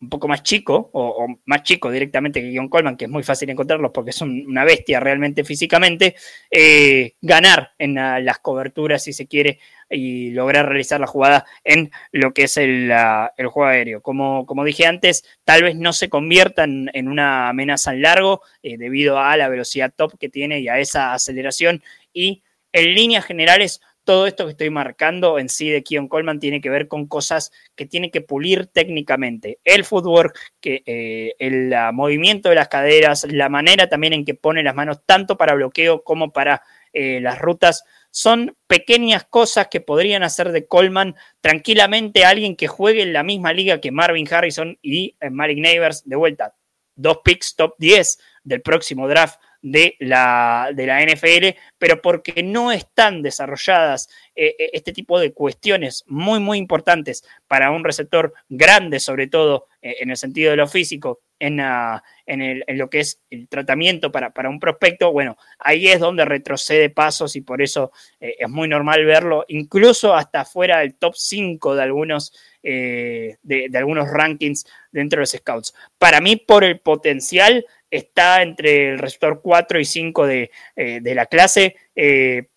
un poco más chico, o, más chico directamente que John Coleman, que es muy fácil encontrarlos porque es una bestia realmente físicamente, eh, ganar en las coberturas, si se quiere, y lograr realizar la jugada en lo que es el, juego aéreo. Como, como, dije antes, tal vez no se conviertan en una amenaza en largo eh, debido a la velocidad top que tiene y a esa aceleración. Y en líneas generales, todo esto que estoy marcando en sí de Keon Coleman tiene que ver con cosas que tiene que pulir técnicamente. El footwork, que, eh, el movimiento de las caderas, la manera también en que pone las manos tanto para bloqueo como para eh, las rutas son pequeñas cosas que podrían hacer de Coleman tranquilamente alguien que juegue en la misma liga que Marvin Harrison y eh, Malik Neighbors de vuelta. Dos picks top 10 del próximo draft de la, de la NFL, pero porque no están desarrolladas eh, este tipo de cuestiones muy, muy importantes para un receptor grande, sobre todo en el sentido de lo físico, en, en, lo que es el tratamiento para, para, un prospecto, bueno, ahí es donde retrocede pasos y por eso eh, es muy normal verlo, incluso hasta fuera del top 5 de algunos, eh, de, algunos rankings dentro de los scouts. Para mí, por el potencial, está entre el receptor 4 y 5 de, eh, de la clase,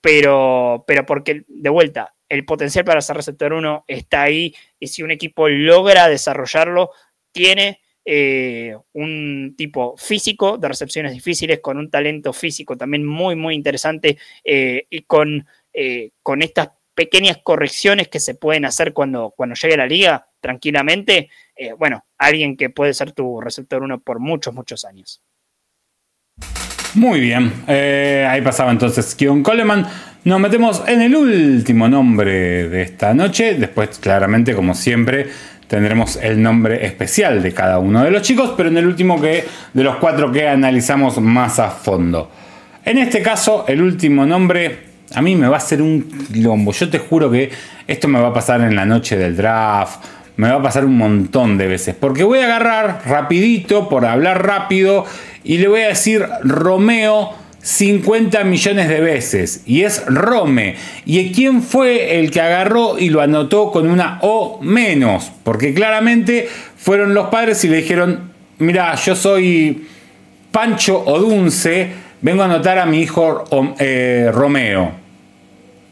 pero, pero porque, de vuelta, el potencial para ser receptor 1 está ahí y si un equipo logra desarrollarlo, tiene eh, un tipo físico de recepciones difíciles, con un talento físico también muy, muy interesante eh, y con, eh, con estas pequeñas correcciones que se pueden hacer cuando, cuando llegue a la liga tranquilamente. bueno, alguien que puede ser tu receptor uno por muchos, muchos años. Muy bien, ahí pasaba entonces Kion Coleman. Nos metemos en el último nombre de esta noche. Después, claramente, como siempre, tendremos el nombre especial de cada uno de los chicos, pero en el último que de los cuatro que analizamos más a fondo. En este caso, el último nombre a mí me va a ser un quilombo. Yo te juro que esto me va a pasar en la noche del draft. me va a pasar un montón de veces. Porque voy a agarrar rapidito, por hablar rápido, y le voy a decir Romeo 50 millones de veces. Y es Rome. ¿Y quién fue el que agarró y lo anotó con una O menos? Porque claramente fueron los padres y le dijeron, mira, yo soy Pancho Odunce, vengo a anotar a mi hijo eh, Romeo.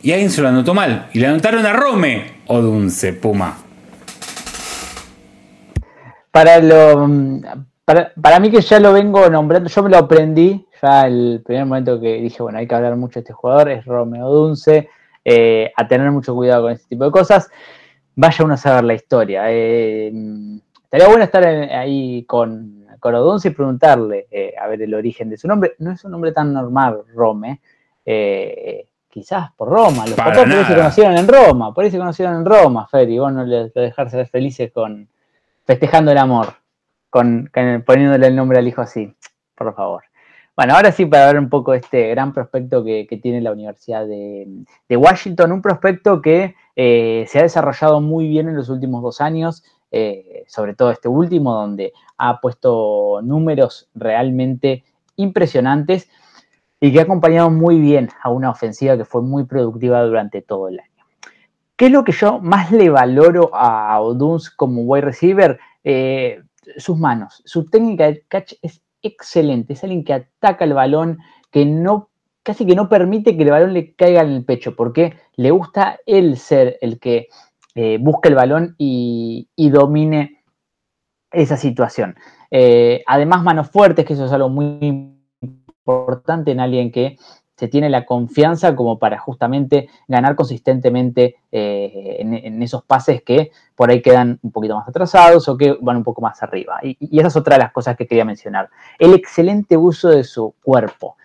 Y alguien se lo anotó mal. Y le anotaron a Rome Odunce, Puma. Para, lo, para, para mí que ya lo vengo nombrando, yo me lo aprendí ya el primer momento que dije, bueno, hay que hablar mucho de este jugador, es Romeo Dunce, eh, a tener mucho cuidado con este tipo de cosas. Vaya uno a saber la historia. Eh, estaría bueno estar ahí con, con Odunce y preguntarle, eh, a ver el origen de su nombre. No es un nombre tan normal, Rome. quizás por Roma. Los papás por ahí se conocieron en Roma, por ahí se conocieron en Roma, Fer, y vos no le dejar ser felices con festejando el amor, con poniéndole el nombre al hijo así, por favor. Bueno, ahora sí, para ver un poco este gran prospecto que, tiene la Universidad de, Washington, un prospecto que eh, se ha desarrollado muy bien en los últimos dos años, eh, sobre todo este último, donde ha puesto números realmente impresionantes y que ha acompañado muy bien a una ofensiva que fue muy productiva durante todo el año. ¿Qué es lo que yo más le valoro a Oduns como wide receiver? Eh, sus manos. Su técnica de catch es excelente, es alguien que ataca el balón, que no, casi que no permite que el balón le caiga en el pecho, porque le gusta él ser el que eh, busca el balón y, domine esa situación. Eh, además, manos fuertes, que eso es algo muy importante en alguien que se tiene la confianza como para justamente ganar consistentemente eh, en, esos pases que por ahí quedan un poquito más atrasados o que van un poco más arriba. Y, esa es otra de las cosas que quería mencionar. El excelente uso de su cuerpo.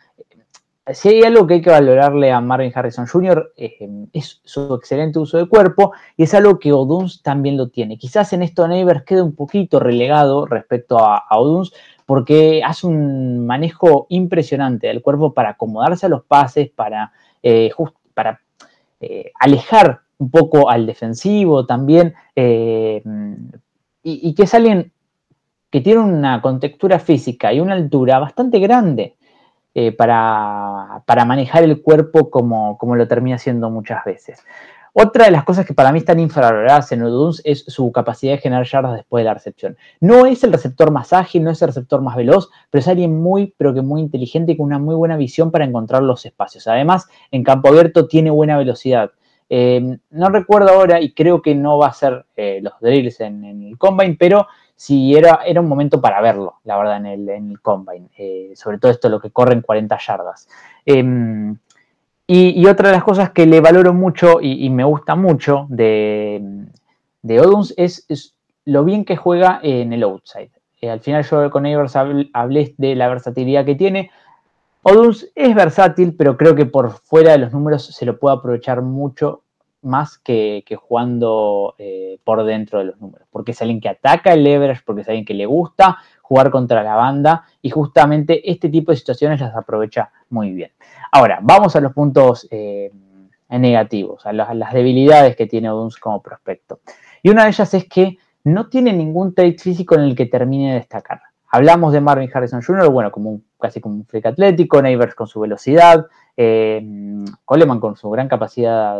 Si hay algo que hay que valorarle a Marvin Harrison Jr., eh, es su excelente uso de cuerpo y es algo que Oduns también lo tiene. Quizás en esto Neighbors quede un poquito relegado respecto a, a Oduns, porque hace un manejo impresionante del cuerpo para acomodarse a los pases, para, eh, para eh, alejar un poco al defensivo también, eh, y, que es alguien que tiene una contextura física y una altura bastante grande para, para, manejar el cuerpo como, como lo termina haciendo muchas veces. Otra de las cosas que para mí están infravaloradas en Oduns es su capacidad de generar yardas después de la recepción. No es el receptor más ágil, no es el receptor más veloz, pero es alguien muy, pero que muy inteligente y con una muy buena visión para encontrar los espacios. Además, en campo abierto tiene buena velocidad. Eh, no recuerdo ahora y creo que no va a ser eh, los drills en, el combine, pero sí era, era un momento para verlo, la verdad, en el, combine. Eh, sobre todo esto, lo que corre en 40 yardas. Y, otra de las cosas que le valoro mucho y, me gusta mucho de, de Oduns es, lo bien que juega en el outside. Eh, al final yo con Evers hablé de la versatilidad que tiene. Oduns es versátil, pero creo que por fuera de los números se lo puede aprovechar mucho más que, jugando eh, por dentro de los números. Porque es alguien que ataca el leverage, porque es alguien que le gusta jugar contra la banda y justamente este tipo de situaciones las aprovecha muy bien. Ahora, vamos a los puntos eh, negativos, a las, debilidades que tiene Oduns como prospecto. Y una de ellas es que no tiene ningún trait físico en el que termine de destacar. Hablamos de Marvin Harrison Jr., bueno, como casi como un freak atlético, Neighbors con su velocidad, eh, Coleman con su gran capacidad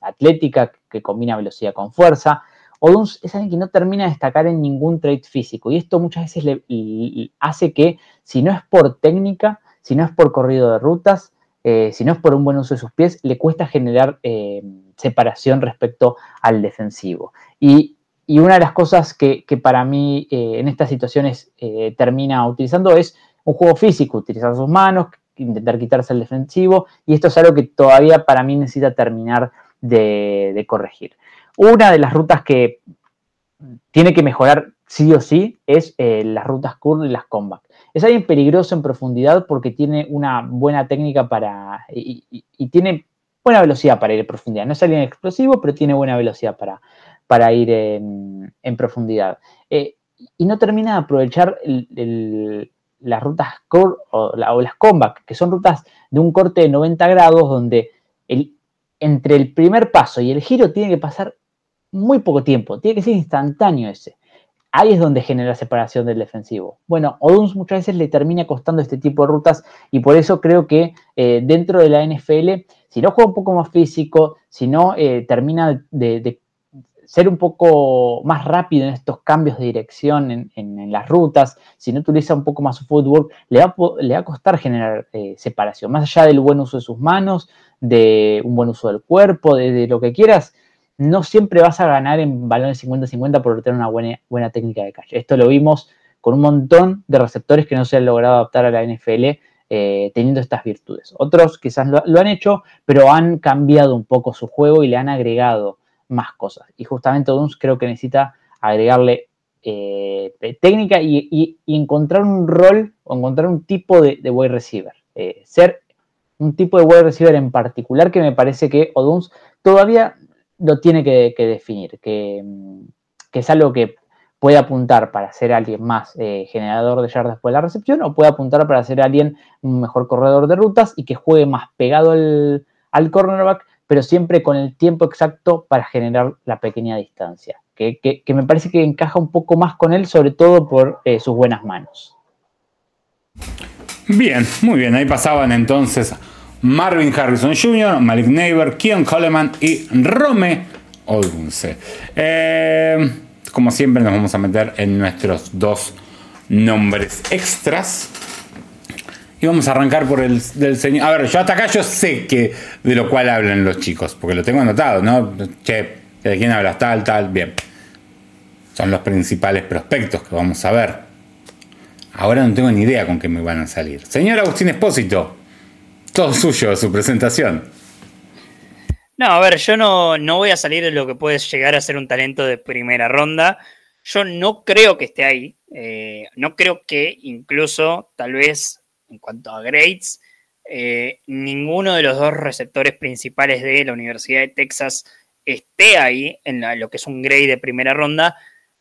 atlética que combina velocidad con fuerza. Oduns es alguien que no termina de destacar en ningún trait físico y esto muchas veces le hace que, si no es por técnica, si no es por corrido de rutas, eh, si no es por un buen uso de sus pies, le cuesta generar eh, separación respecto al defensivo. Y, una de las cosas que, para mí eh, en estas situaciones termina utilizando es un juego físico, utilizar sus manos, intentar quitarse el defensivo, y esto es algo que todavía para mí necesita terminar de, corregir. Una de las rutas que tiene que mejorar sí o sí es las rutas curl y las comeback. Es alguien peligroso en profundidad porque tiene una buena técnica para. y, tiene buena velocidad para ir en profundidad. No es alguien explosivo, pero tiene buena velocidad para, para ir en, profundidad. Eh, y no termina de aprovechar las rutas core o, las comeback, que son rutas de un corte de 90 grados donde entre el primer paso y el giro tiene que pasar muy poco tiempo, tiene que ser instantáneo ese. Ahí es donde genera separación del defensivo. Bueno, Oduns muchas veces le termina costando este tipo de rutas y por eso creo que eh, dentro de la NFL, si no juega un poco más físico, si no eh, termina de, ser un poco más rápido en estos cambios de dirección en, las rutas, si no utiliza un poco más su fútbol, le va, le va a costar generar eh, separación, más allá del buen uso de sus manos, de un buen uso del cuerpo, de lo que quieras no siempre vas a ganar en balones 50-50 por tener una buena, buena técnica de calle. Esto lo vimos con un montón de receptores que no se han logrado adaptar a la NFL eh, teniendo estas virtudes. Otros quizás lo, han hecho, pero han cambiado un poco su juego y le han agregado más cosas. Y justamente Duns creo que necesita agregarle eh, técnica y, encontrar un rol o encontrar un tipo de, de wide receiver. Eh, ser un tipo de wide receiver en particular que me parece que Oduns todavía lo tiene que, definir, que, es algo que puede apuntar para ser alguien más eh, generador de yardas después de la recepción o puede apuntar para ser alguien mejor corredor de rutas y que juegue más pegado al, cornerback, pero siempre con el tiempo exacto para generar la pequeña distancia, que, me parece que encaja un poco más con él, sobre todo por eh, sus buenas manos. Bien, muy bien, ahí pasaban entonces Marvin Harrison Jr., Malik Neighbor, Keon Coleman y Rome Odunce. Eh, como siempre nos vamos a meter en nuestros dos nombres extras. Y vamos a arrancar por el del señor. A ver, yo hasta acá yo sé que de lo cual hablan los chicos, porque lo tengo anotado, ¿no? Che, ¿de quién hablas? Tal, tal, bien. Son los principales prospectos que vamos a ver. Ahora no tengo ni idea con qué me van a salir. Señor Agustín Espósito, todo suyo, su presentación. No, a ver, yo no, no voy a salir de lo que puede llegar a ser un talento de primera ronda. Yo no creo que esté ahí. Eh, no creo que incluso, tal vez, en cuanto a grades, eh, ninguno de los dos receptores principales de la Universidad de Texas esté ahí en lo que es un grade de primera ronda.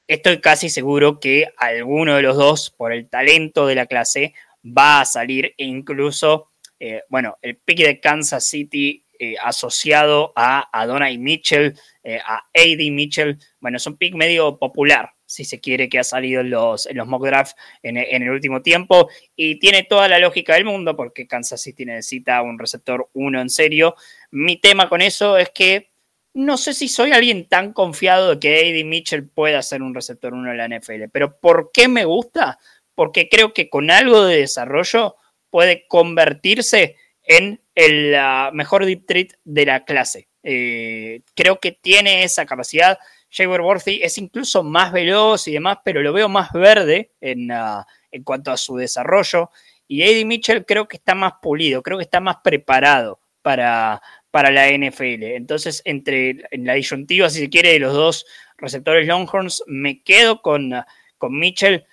Estoy casi seguro que alguno de los dos, por el talento de la clase, va a salir e incluso eh, bueno, el pick de Kansas City eh, asociado a Adonai Mitchell, eh, a A.D. Mitchell, bueno, es un pick medio popular, si se quiere, que ha salido en los, en los mock drafts en, el último tiempo y tiene toda la lógica del mundo porque Kansas City necesita un receptor uno en serio. Mi tema con eso es que no sé si soy alguien tan confiado de que A.D. Mitchell pueda ser un receptor uno en la NFL, pero ¿por qué me gusta? Porque creo que con algo de desarrollo puede convertirse en el mejor deep treat de la clase. Eh, creo que tiene esa capacidad. Jaber Worthy es incluso más veloz y demás, pero lo veo más verde en, ah, en cuanto a su desarrollo. Y Eddie Mitchell creo que está más pulido, creo que está más preparado para, para la NFL. Entonces, entre en la disyuntiva, si se quiere, de los dos receptores Longhorns, me quedo con, con Mitchell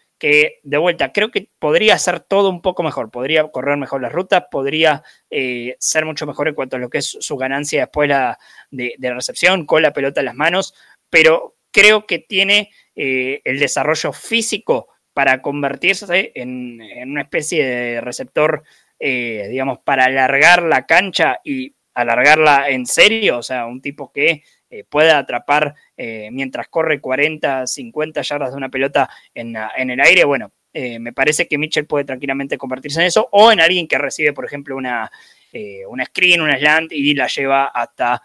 de vuelta creo que podría hacer todo un poco mejor, podría correr mejor las rutas, podría eh, ser mucho mejor en cuanto a lo que es su ganancia después de, la recepción, con la pelota en las manos, pero creo que tiene eh, el desarrollo físico para convertirse en, una especie de receptor, eh, digamos, para alargar la cancha y alargarla en serio, o sea, un tipo que eh, pueda atrapar eh, mientras corre 40, 50 yardas de una pelota en, el aire, bueno, eh, me parece que Mitchell puede tranquilamente convertirse en eso, o en alguien que recibe, por ejemplo, una, una screen, una slant y la lleva hasta,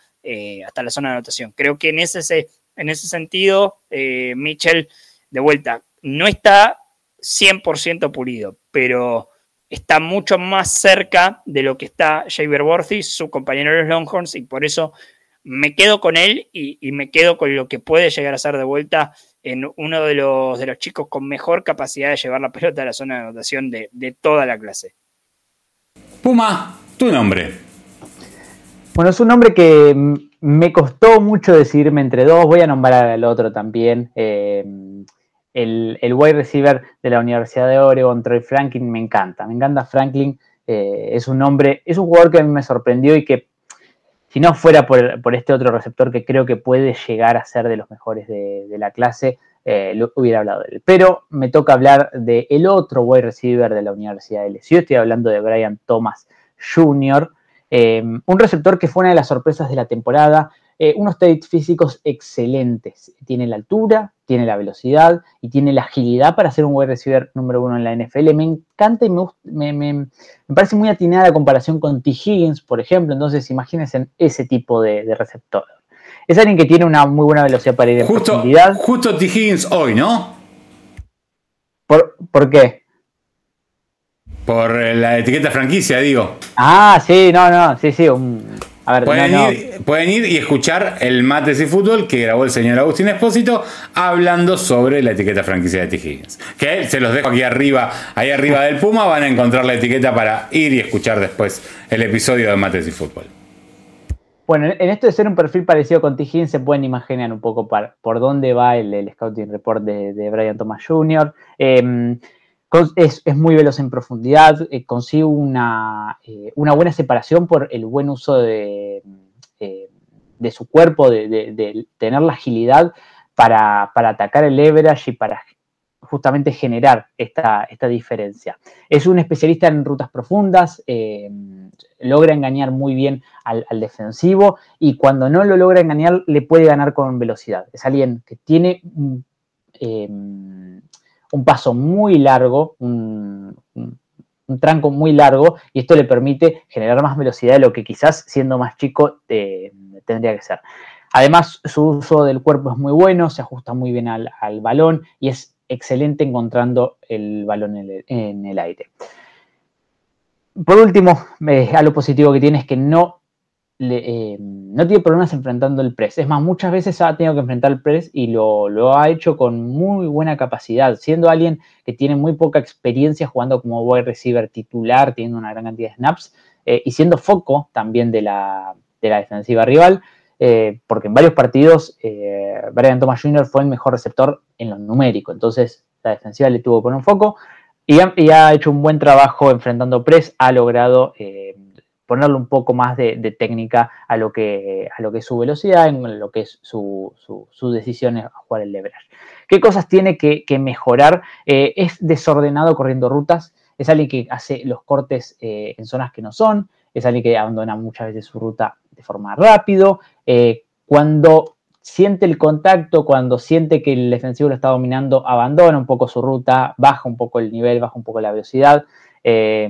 hasta la zona de anotación. Creo que en ese, en ese sentido, Mitchell, de vuelta, no está 100% pulido, pero está mucho más cerca de lo que está Javier Worthy, su compañero de los Longhorns, y por eso me quedo con él y, me quedo con lo que puede llegar a ser de vuelta en uno de los, de los chicos con mejor capacidad de llevar la pelota a la zona de anotación de, toda la clase. Puma, tu nombre. Bueno, es un nombre que me costó mucho decidirme entre dos. Voy a nombrar al otro también. Eh, el, el wide receiver de la Universidad de Oregon, Troy Franklin, me encanta. Me encanta Franklin. Eh, es un nombre, es un jugador que a mí me sorprendió y que si no fuera por, este otro receptor que creo que puede llegar a ser de los mejores de, la clase, eh, hubiera hablado de él. Pero me toca hablar del el otro wide receiver de la Universidad de LSU. Estoy hablando de Brian Thomas Jr., eh, un receptor que fue una de las sorpresas de la temporada. Eh, unos traits físicos excelentes. Tiene la altura, tiene la velocidad y tiene la agilidad para ser un wide receiver número uno en la NFL. Me encanta y me, me, parece muy atinada la comparación con T. Higgins, por ejemplo. Entonces, imagínense ese tipo de, receptor. Es alguien que tiene una muy buena velocidad para ir en profundidad. Justo T. Higgins hoy, ¿no? ¿Por, ¿Por qué? Por la etiqueta franquicia, digo. Ah, sí, no, no, sí, sí. Pueden, Ir, y escuchar el Mates y Fútbol que grabó el señor Agustín Espósito hablando sobre la etiqueta franquicia de T. Higgins. Que se los dejo aquí arriba, ahí arriba del Puma, van a encontrar la etiqueta para ir y escuchar después el episodio de Mates y Fútbol. Bueno, en esto de ser un perfil parecido con T. Higgins, se pueden imaginar un poco por dónde va el, Scouting Report de, Brian Thomas Jr. Em, es, muy veloz en profundidad, eh, consigue una, eh, una, buena separación por el buen uso de, eh, de su cuerpo, de, tener la agilidad para, para, atacar el leverage y para justamente generar esta, esta diferencia. Es un especialista en rutas profundas, eh, logra engañar muy bien al, defensivo y cuando no lo logra engañar le puede ganar con velocidad. Es alguien que tiene un, paso muy largo, un, tranco muy largo y esto le permite generar más velocidad de lo que quizás siendo más chico tendría que ser. Además, su uso del cuerpo es muy bueno, se ajusta muy bien al, al balón y es excelente encontrando el balón en el, aire. Por último, eh, algo positivo que tiene es que no, eh, no tiene problemas enfrentando el press. Es más, muchas veces ha tenido que enfrentar el press y lo, ha hecho con muy buena capacidad, siendo alguien que tiene muy poca experiencia jugando como wide receiver titular, teniendo una gran cantidad de snaps eh, y siendo foco también de la, de la defensiva rival. Eh, porque en varios partidos Brian Thomas Jr. fue el mejor receptor en lo numérico, entonces la defensiva le tuvo que poner un foco y ha, hecho un buen trabajo enfrentando press, ha logrado ponerle un poco más de, técnica a lo, que, a lo que es su velocidad, en lo que es su, su, decisión a jugar el leverage. ¿Qué cosas tiene que, mejorar? es desordenado corriendo rutas, es alguien que hace los cortes en zonas que no son, es alguien que abandona muchas veces su ruta de forma rápido. Eh, cuando siente el contacto, cuando siente que el defensivo lo está dominando, abandona un poco su ruta, baja un poco el nivel, baja un poco la velocidad. Eh,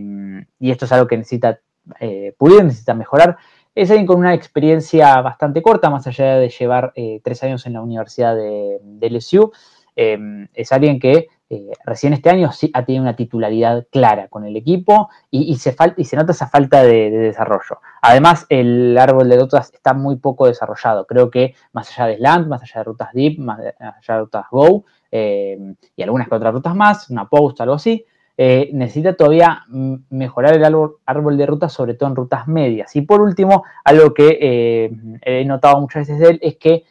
y esto es algo que necesita eh, pulir, mejorar. Es alguien con una experiencia bastante corta, más allá de llevar tres años en la Universidad de, de LSU. es alguien que eh, recién este año sí ha tenido una titularidad clara con el equipo y, se, y se nota esa falta de, desarrollo. Además, el árbol de rutas está muy poco desarrollado. Creo que más allá de slant, más allá de rutas deep, más allá de rutas go eh, y algunas otras rutas más, una post, algo así, eh, necesita todavía mejorar el árbol, de rutas, sobre todo en rutas medias. Y por último, algo que he notado muchas veces de él es que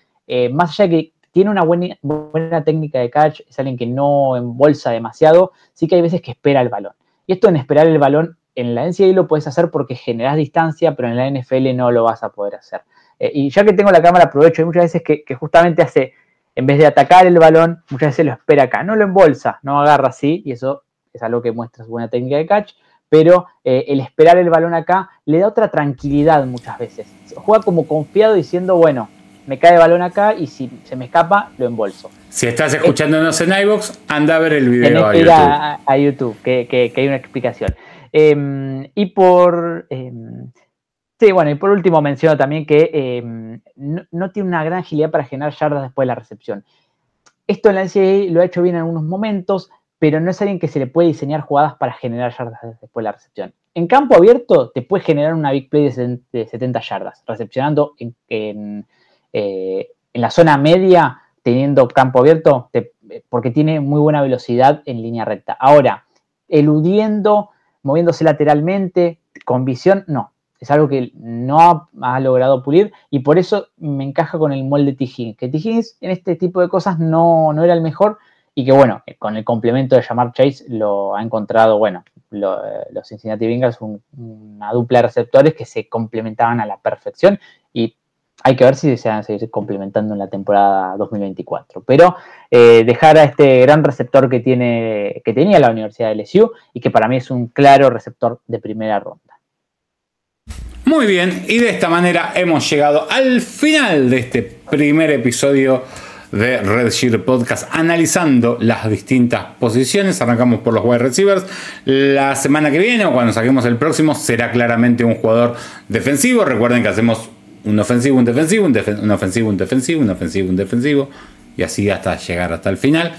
más allá de que tiene una buena, buena técnica de catch, es alguien que no embolsa demasiado, sí que hay veces que espera el balón. Y esto en esperar el balón, en la NCAA lo puedes hacer porque generas distancia, pero en la NFL no lo vas a poder hacer. Eh, y ya que tengo la cámara, aprovecho. Hay muchas veces que, justamente hace, en vez de atacar el balón, muchas veces lo espera acá. No lo embolsa, no agarra así, y eso es algo que muestra su buena técnica de catch. Pero eh, el esperar el balón acá le da otra tranquilidad muchas veces. Juega como confiado diciendo, bueno, me cae el balón acá y si se me escapa, lo embolso. Si estás escuchándonos en iVoox, anda a ver el video a YouTube. A, YouTube, que, hay una explicación. Em, y por... Em, sí, bueno, y por último menciono también que em, no, tiene una gran agilidad para generar yardas después de la recepción. Esto en la NCAA lo ha hecho bien en algunos momentos, pero no es alguien que se le puede diseñar jugadas para generar yardas después de la recepción. En campo abierto te puede generar una big play de 70 yardas, recepcionando en eh, en la zona media, teniendo campo abierto, porque tiene muy buena velocidad en línea recta. Ahora, eludiendo, moviéndose lateralmente, con visión, no. Es algo que no ha, logrado pulir y por eso me encaja con el molde T. Higgins. Que T. Higgins en este tipo de cosas no, no era el mejor y que bueno, con el complemento de Jamar Chase lo ha encontrado, bueno, los Cincinnati Bengals, una dupla de receptores que se complementaban a la perfección y hay que ver si se van a seguir complementando en la temporada 2024. Pero eh, dejar a este gran receptor que, tiene, que tenía la Universidad de LSU y que para mí es un claro receptor de primera ronda. Muy bien, y de esta manera hemos llegado al final de este primer episodio de Red Sheet Podcast analizando las distintas posiciones. Arrancamos por los wide receivers. La semana que viene o cuando saquemos el próximo será claramente un jugador defensivo. Recuerden que hacemos un ofensivo, un defensivo, un, un ofensivo, un defensivo, un ofensivo, un defensivo y así hasta llegar hasta el final.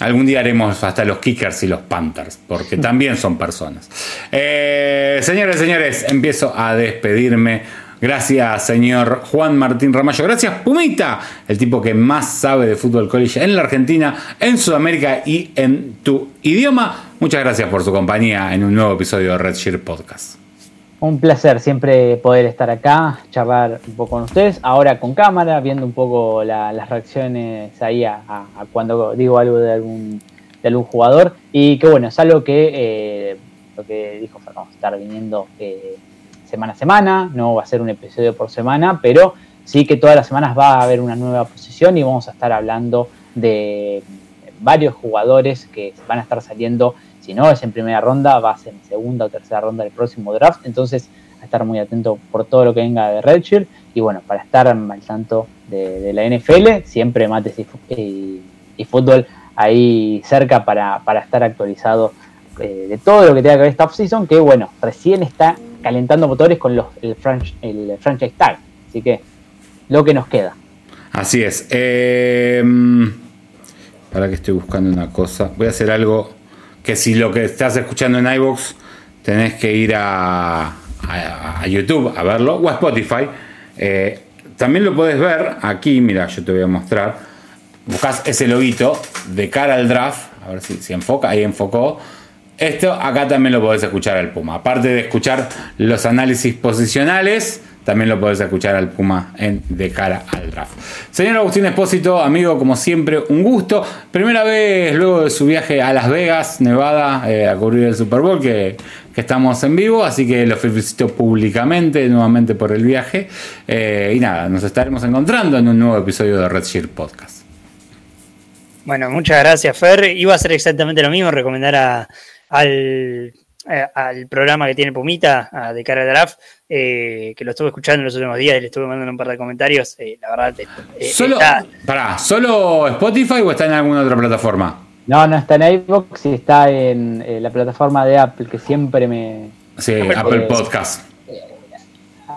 Algún día haremos hasta los kickers y los panthers, porque también son personas. Eh, señores, señores, empiezo a despedirme. Gracias, señor Juan Martín Ramallo. Gracias, Pumita, el tipo que más sabe de fútbol college en la Argentina, en Sudamérica y en tu idioma. Muchas gracias por su compañía en un nuevo episodio de Red Podcast. Un placer siempre poder estar acá, charlar un poco con ustedes, ahora con cámara, viendo un poco las reacciones ahí a, cuando digo algo de algún, de algún jugador. Y que bueno, es algo que, eh, lo que dijo a estar viniendo eh, semana a semana, no va a ser un episodio por semana, pero sí que todas las semanas va a haber una nueva posición y vamos a estar hablando de varios jugadores que van a estar saliendo si no es en primera ronda, va a ser en segunda o tercera ronda del próximo draft. Entonces, a estar muy atento por todo lo que venga de Redshirt. Y bueno, para estar al tanto de, la NFL, siempre mates y, fútbol ahí cerca para, estar actualizado eh, de todo lo que tenga que ver esta offseason, que bueno, recién está calentando motores con los, el, franchise tag. Así que lo que nos queda. Así es. Eh, para que estoy buscando una cosa. Voy a hacer algo que si lo que estás escuchando en iVoox tenés que ir a, YouTube a verlo o a Spotify. Eh, también lo puedes ver aquí, mira, yo te voy a mostrar. Buscas ese loguito de cara al draft, a ver si, si enfoca, ahí enfocó. Esto acá también lo podés escuchar al Puma. Aparte de escuchar los análisis posicionales, también lo podés escuchar al Puma en De cara al draft. Señor Agustín Espósito, amigo, como siempre, un gusto. Primera vez luego de su viaje a Las Vegas, Nevada, eh, a cubrir el Super Bowl, que, estamos en vivo, así que lo felicito públicamente nuevamente por el viaje. Eh, y nada, nos estaremos encontrando en un nuevo episodio de Red Podcast. Bueno, muchas gracias, Fer. Iba a ser exactamente lo mismo, recomendar al eh, al programa que tiene Pumita de cara al draft, eh, que lo estuve escuchando en los últimos días y le estuve mandando un par de comentarios. Eh, la verdad, ¿Solo, ¿Solo Spotify o está en alguna otra plataforma? No, no está en iVoox y está en la plataforma de Apple que siempre me. Sí, Apple, Podcast.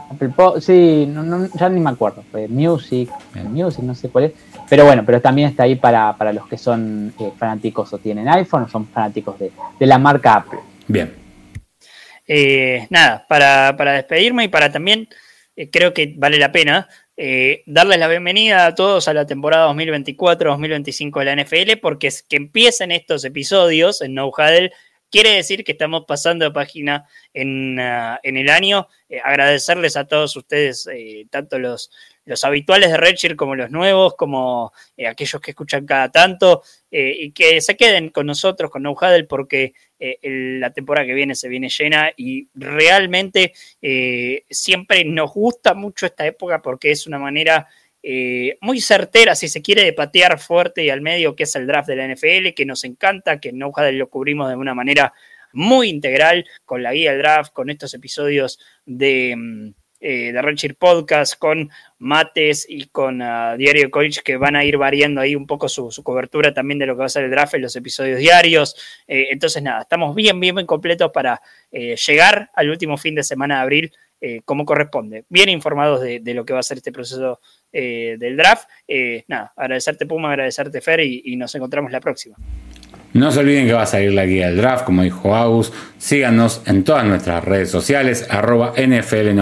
Apple sí, no, ya ni me acuerdo. Music, Music, no sé cuál es. Pero bueno, pero también está ahí para, los que son fanáticos o tienen iPhone o son fanáticos de, de la marca Apple. Bien. Eh, nada, para, despedirme y para también, eh, creo que vale la pena eh, darles la bienvenida a todos a la temporada 2024-2025 de la NFL, porque es que empiecen estos episodios en No Huddle quiere decir que estamos pasando de página en, ah, el año. agradecerles a todos ustedes, tanto los, los habituales de Redshirt como los nuevos, como eh, aquellos que escuchan cada tanto, eh, y que se queden con nosotros, con No Huddle, porque eh, la temporada que viene se viene llena y realmente siempre nos gusta mucho esta época porque es una manera muy certera, si se quiere, de patear fuerte y al medio, que es el draft de la NFL, que nos encanta, que en No Huddle lo cubrimos de una manera muy integral, con la guía del draft, con estos episodios de mm, eh, de Rancher Podcast con Mates y con ah, Diario College que van a ir variando ahí un poco su, cobertura también de lo que va a ser el draft en los episodios diarios. Eh, entonces, nada, estamos bien, bien, bien completos para eh, llegar al último fin de semana de abril como corresponde. Bien informados de, lo que va a ser este proceso del draft. nada, agradecerte Puma, agradecerte Fer y nos encontramos la próxima. No se olviden que va a salir la guía del draft, como dijo Agus. Síganos en todas nuestras redes sociales, arroba NFL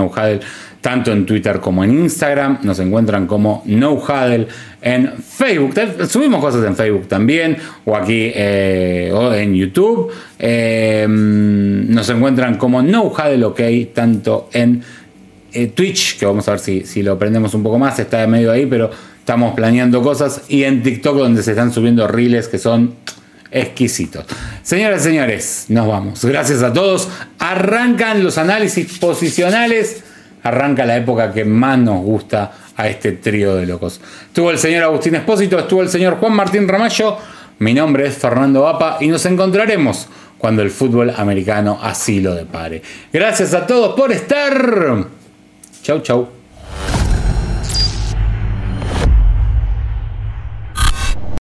tanto en Twitter como en Instagram. Nos encuentran como NoHuddle en Facebook. Subimos cosas en Facebook también, o aquí eh, o en YouTube. Eh, nos encuentran como NoHuddle OK, tanto en eh, Twitch, que vamos a ver si, si lo aprendemos un poco más, está de medio ahí, pero estamos planeando cosas, y en TikTok, donde se están subiendo reels que son exquisitos. Señoras y señores, nos vamos. Gracias a todos. Arrancan los análisis posicionales. Arranca la época que más nos gusta a este trío de locos. Estuvo el señor Agustín Espósito, estuvo el señor Juan Martín Ramallo. Mi nombre es Fernando Vapa y nos encontraremos cuando el fútbol americano así lo depare. Gracias a todos por estar. Chau, chau.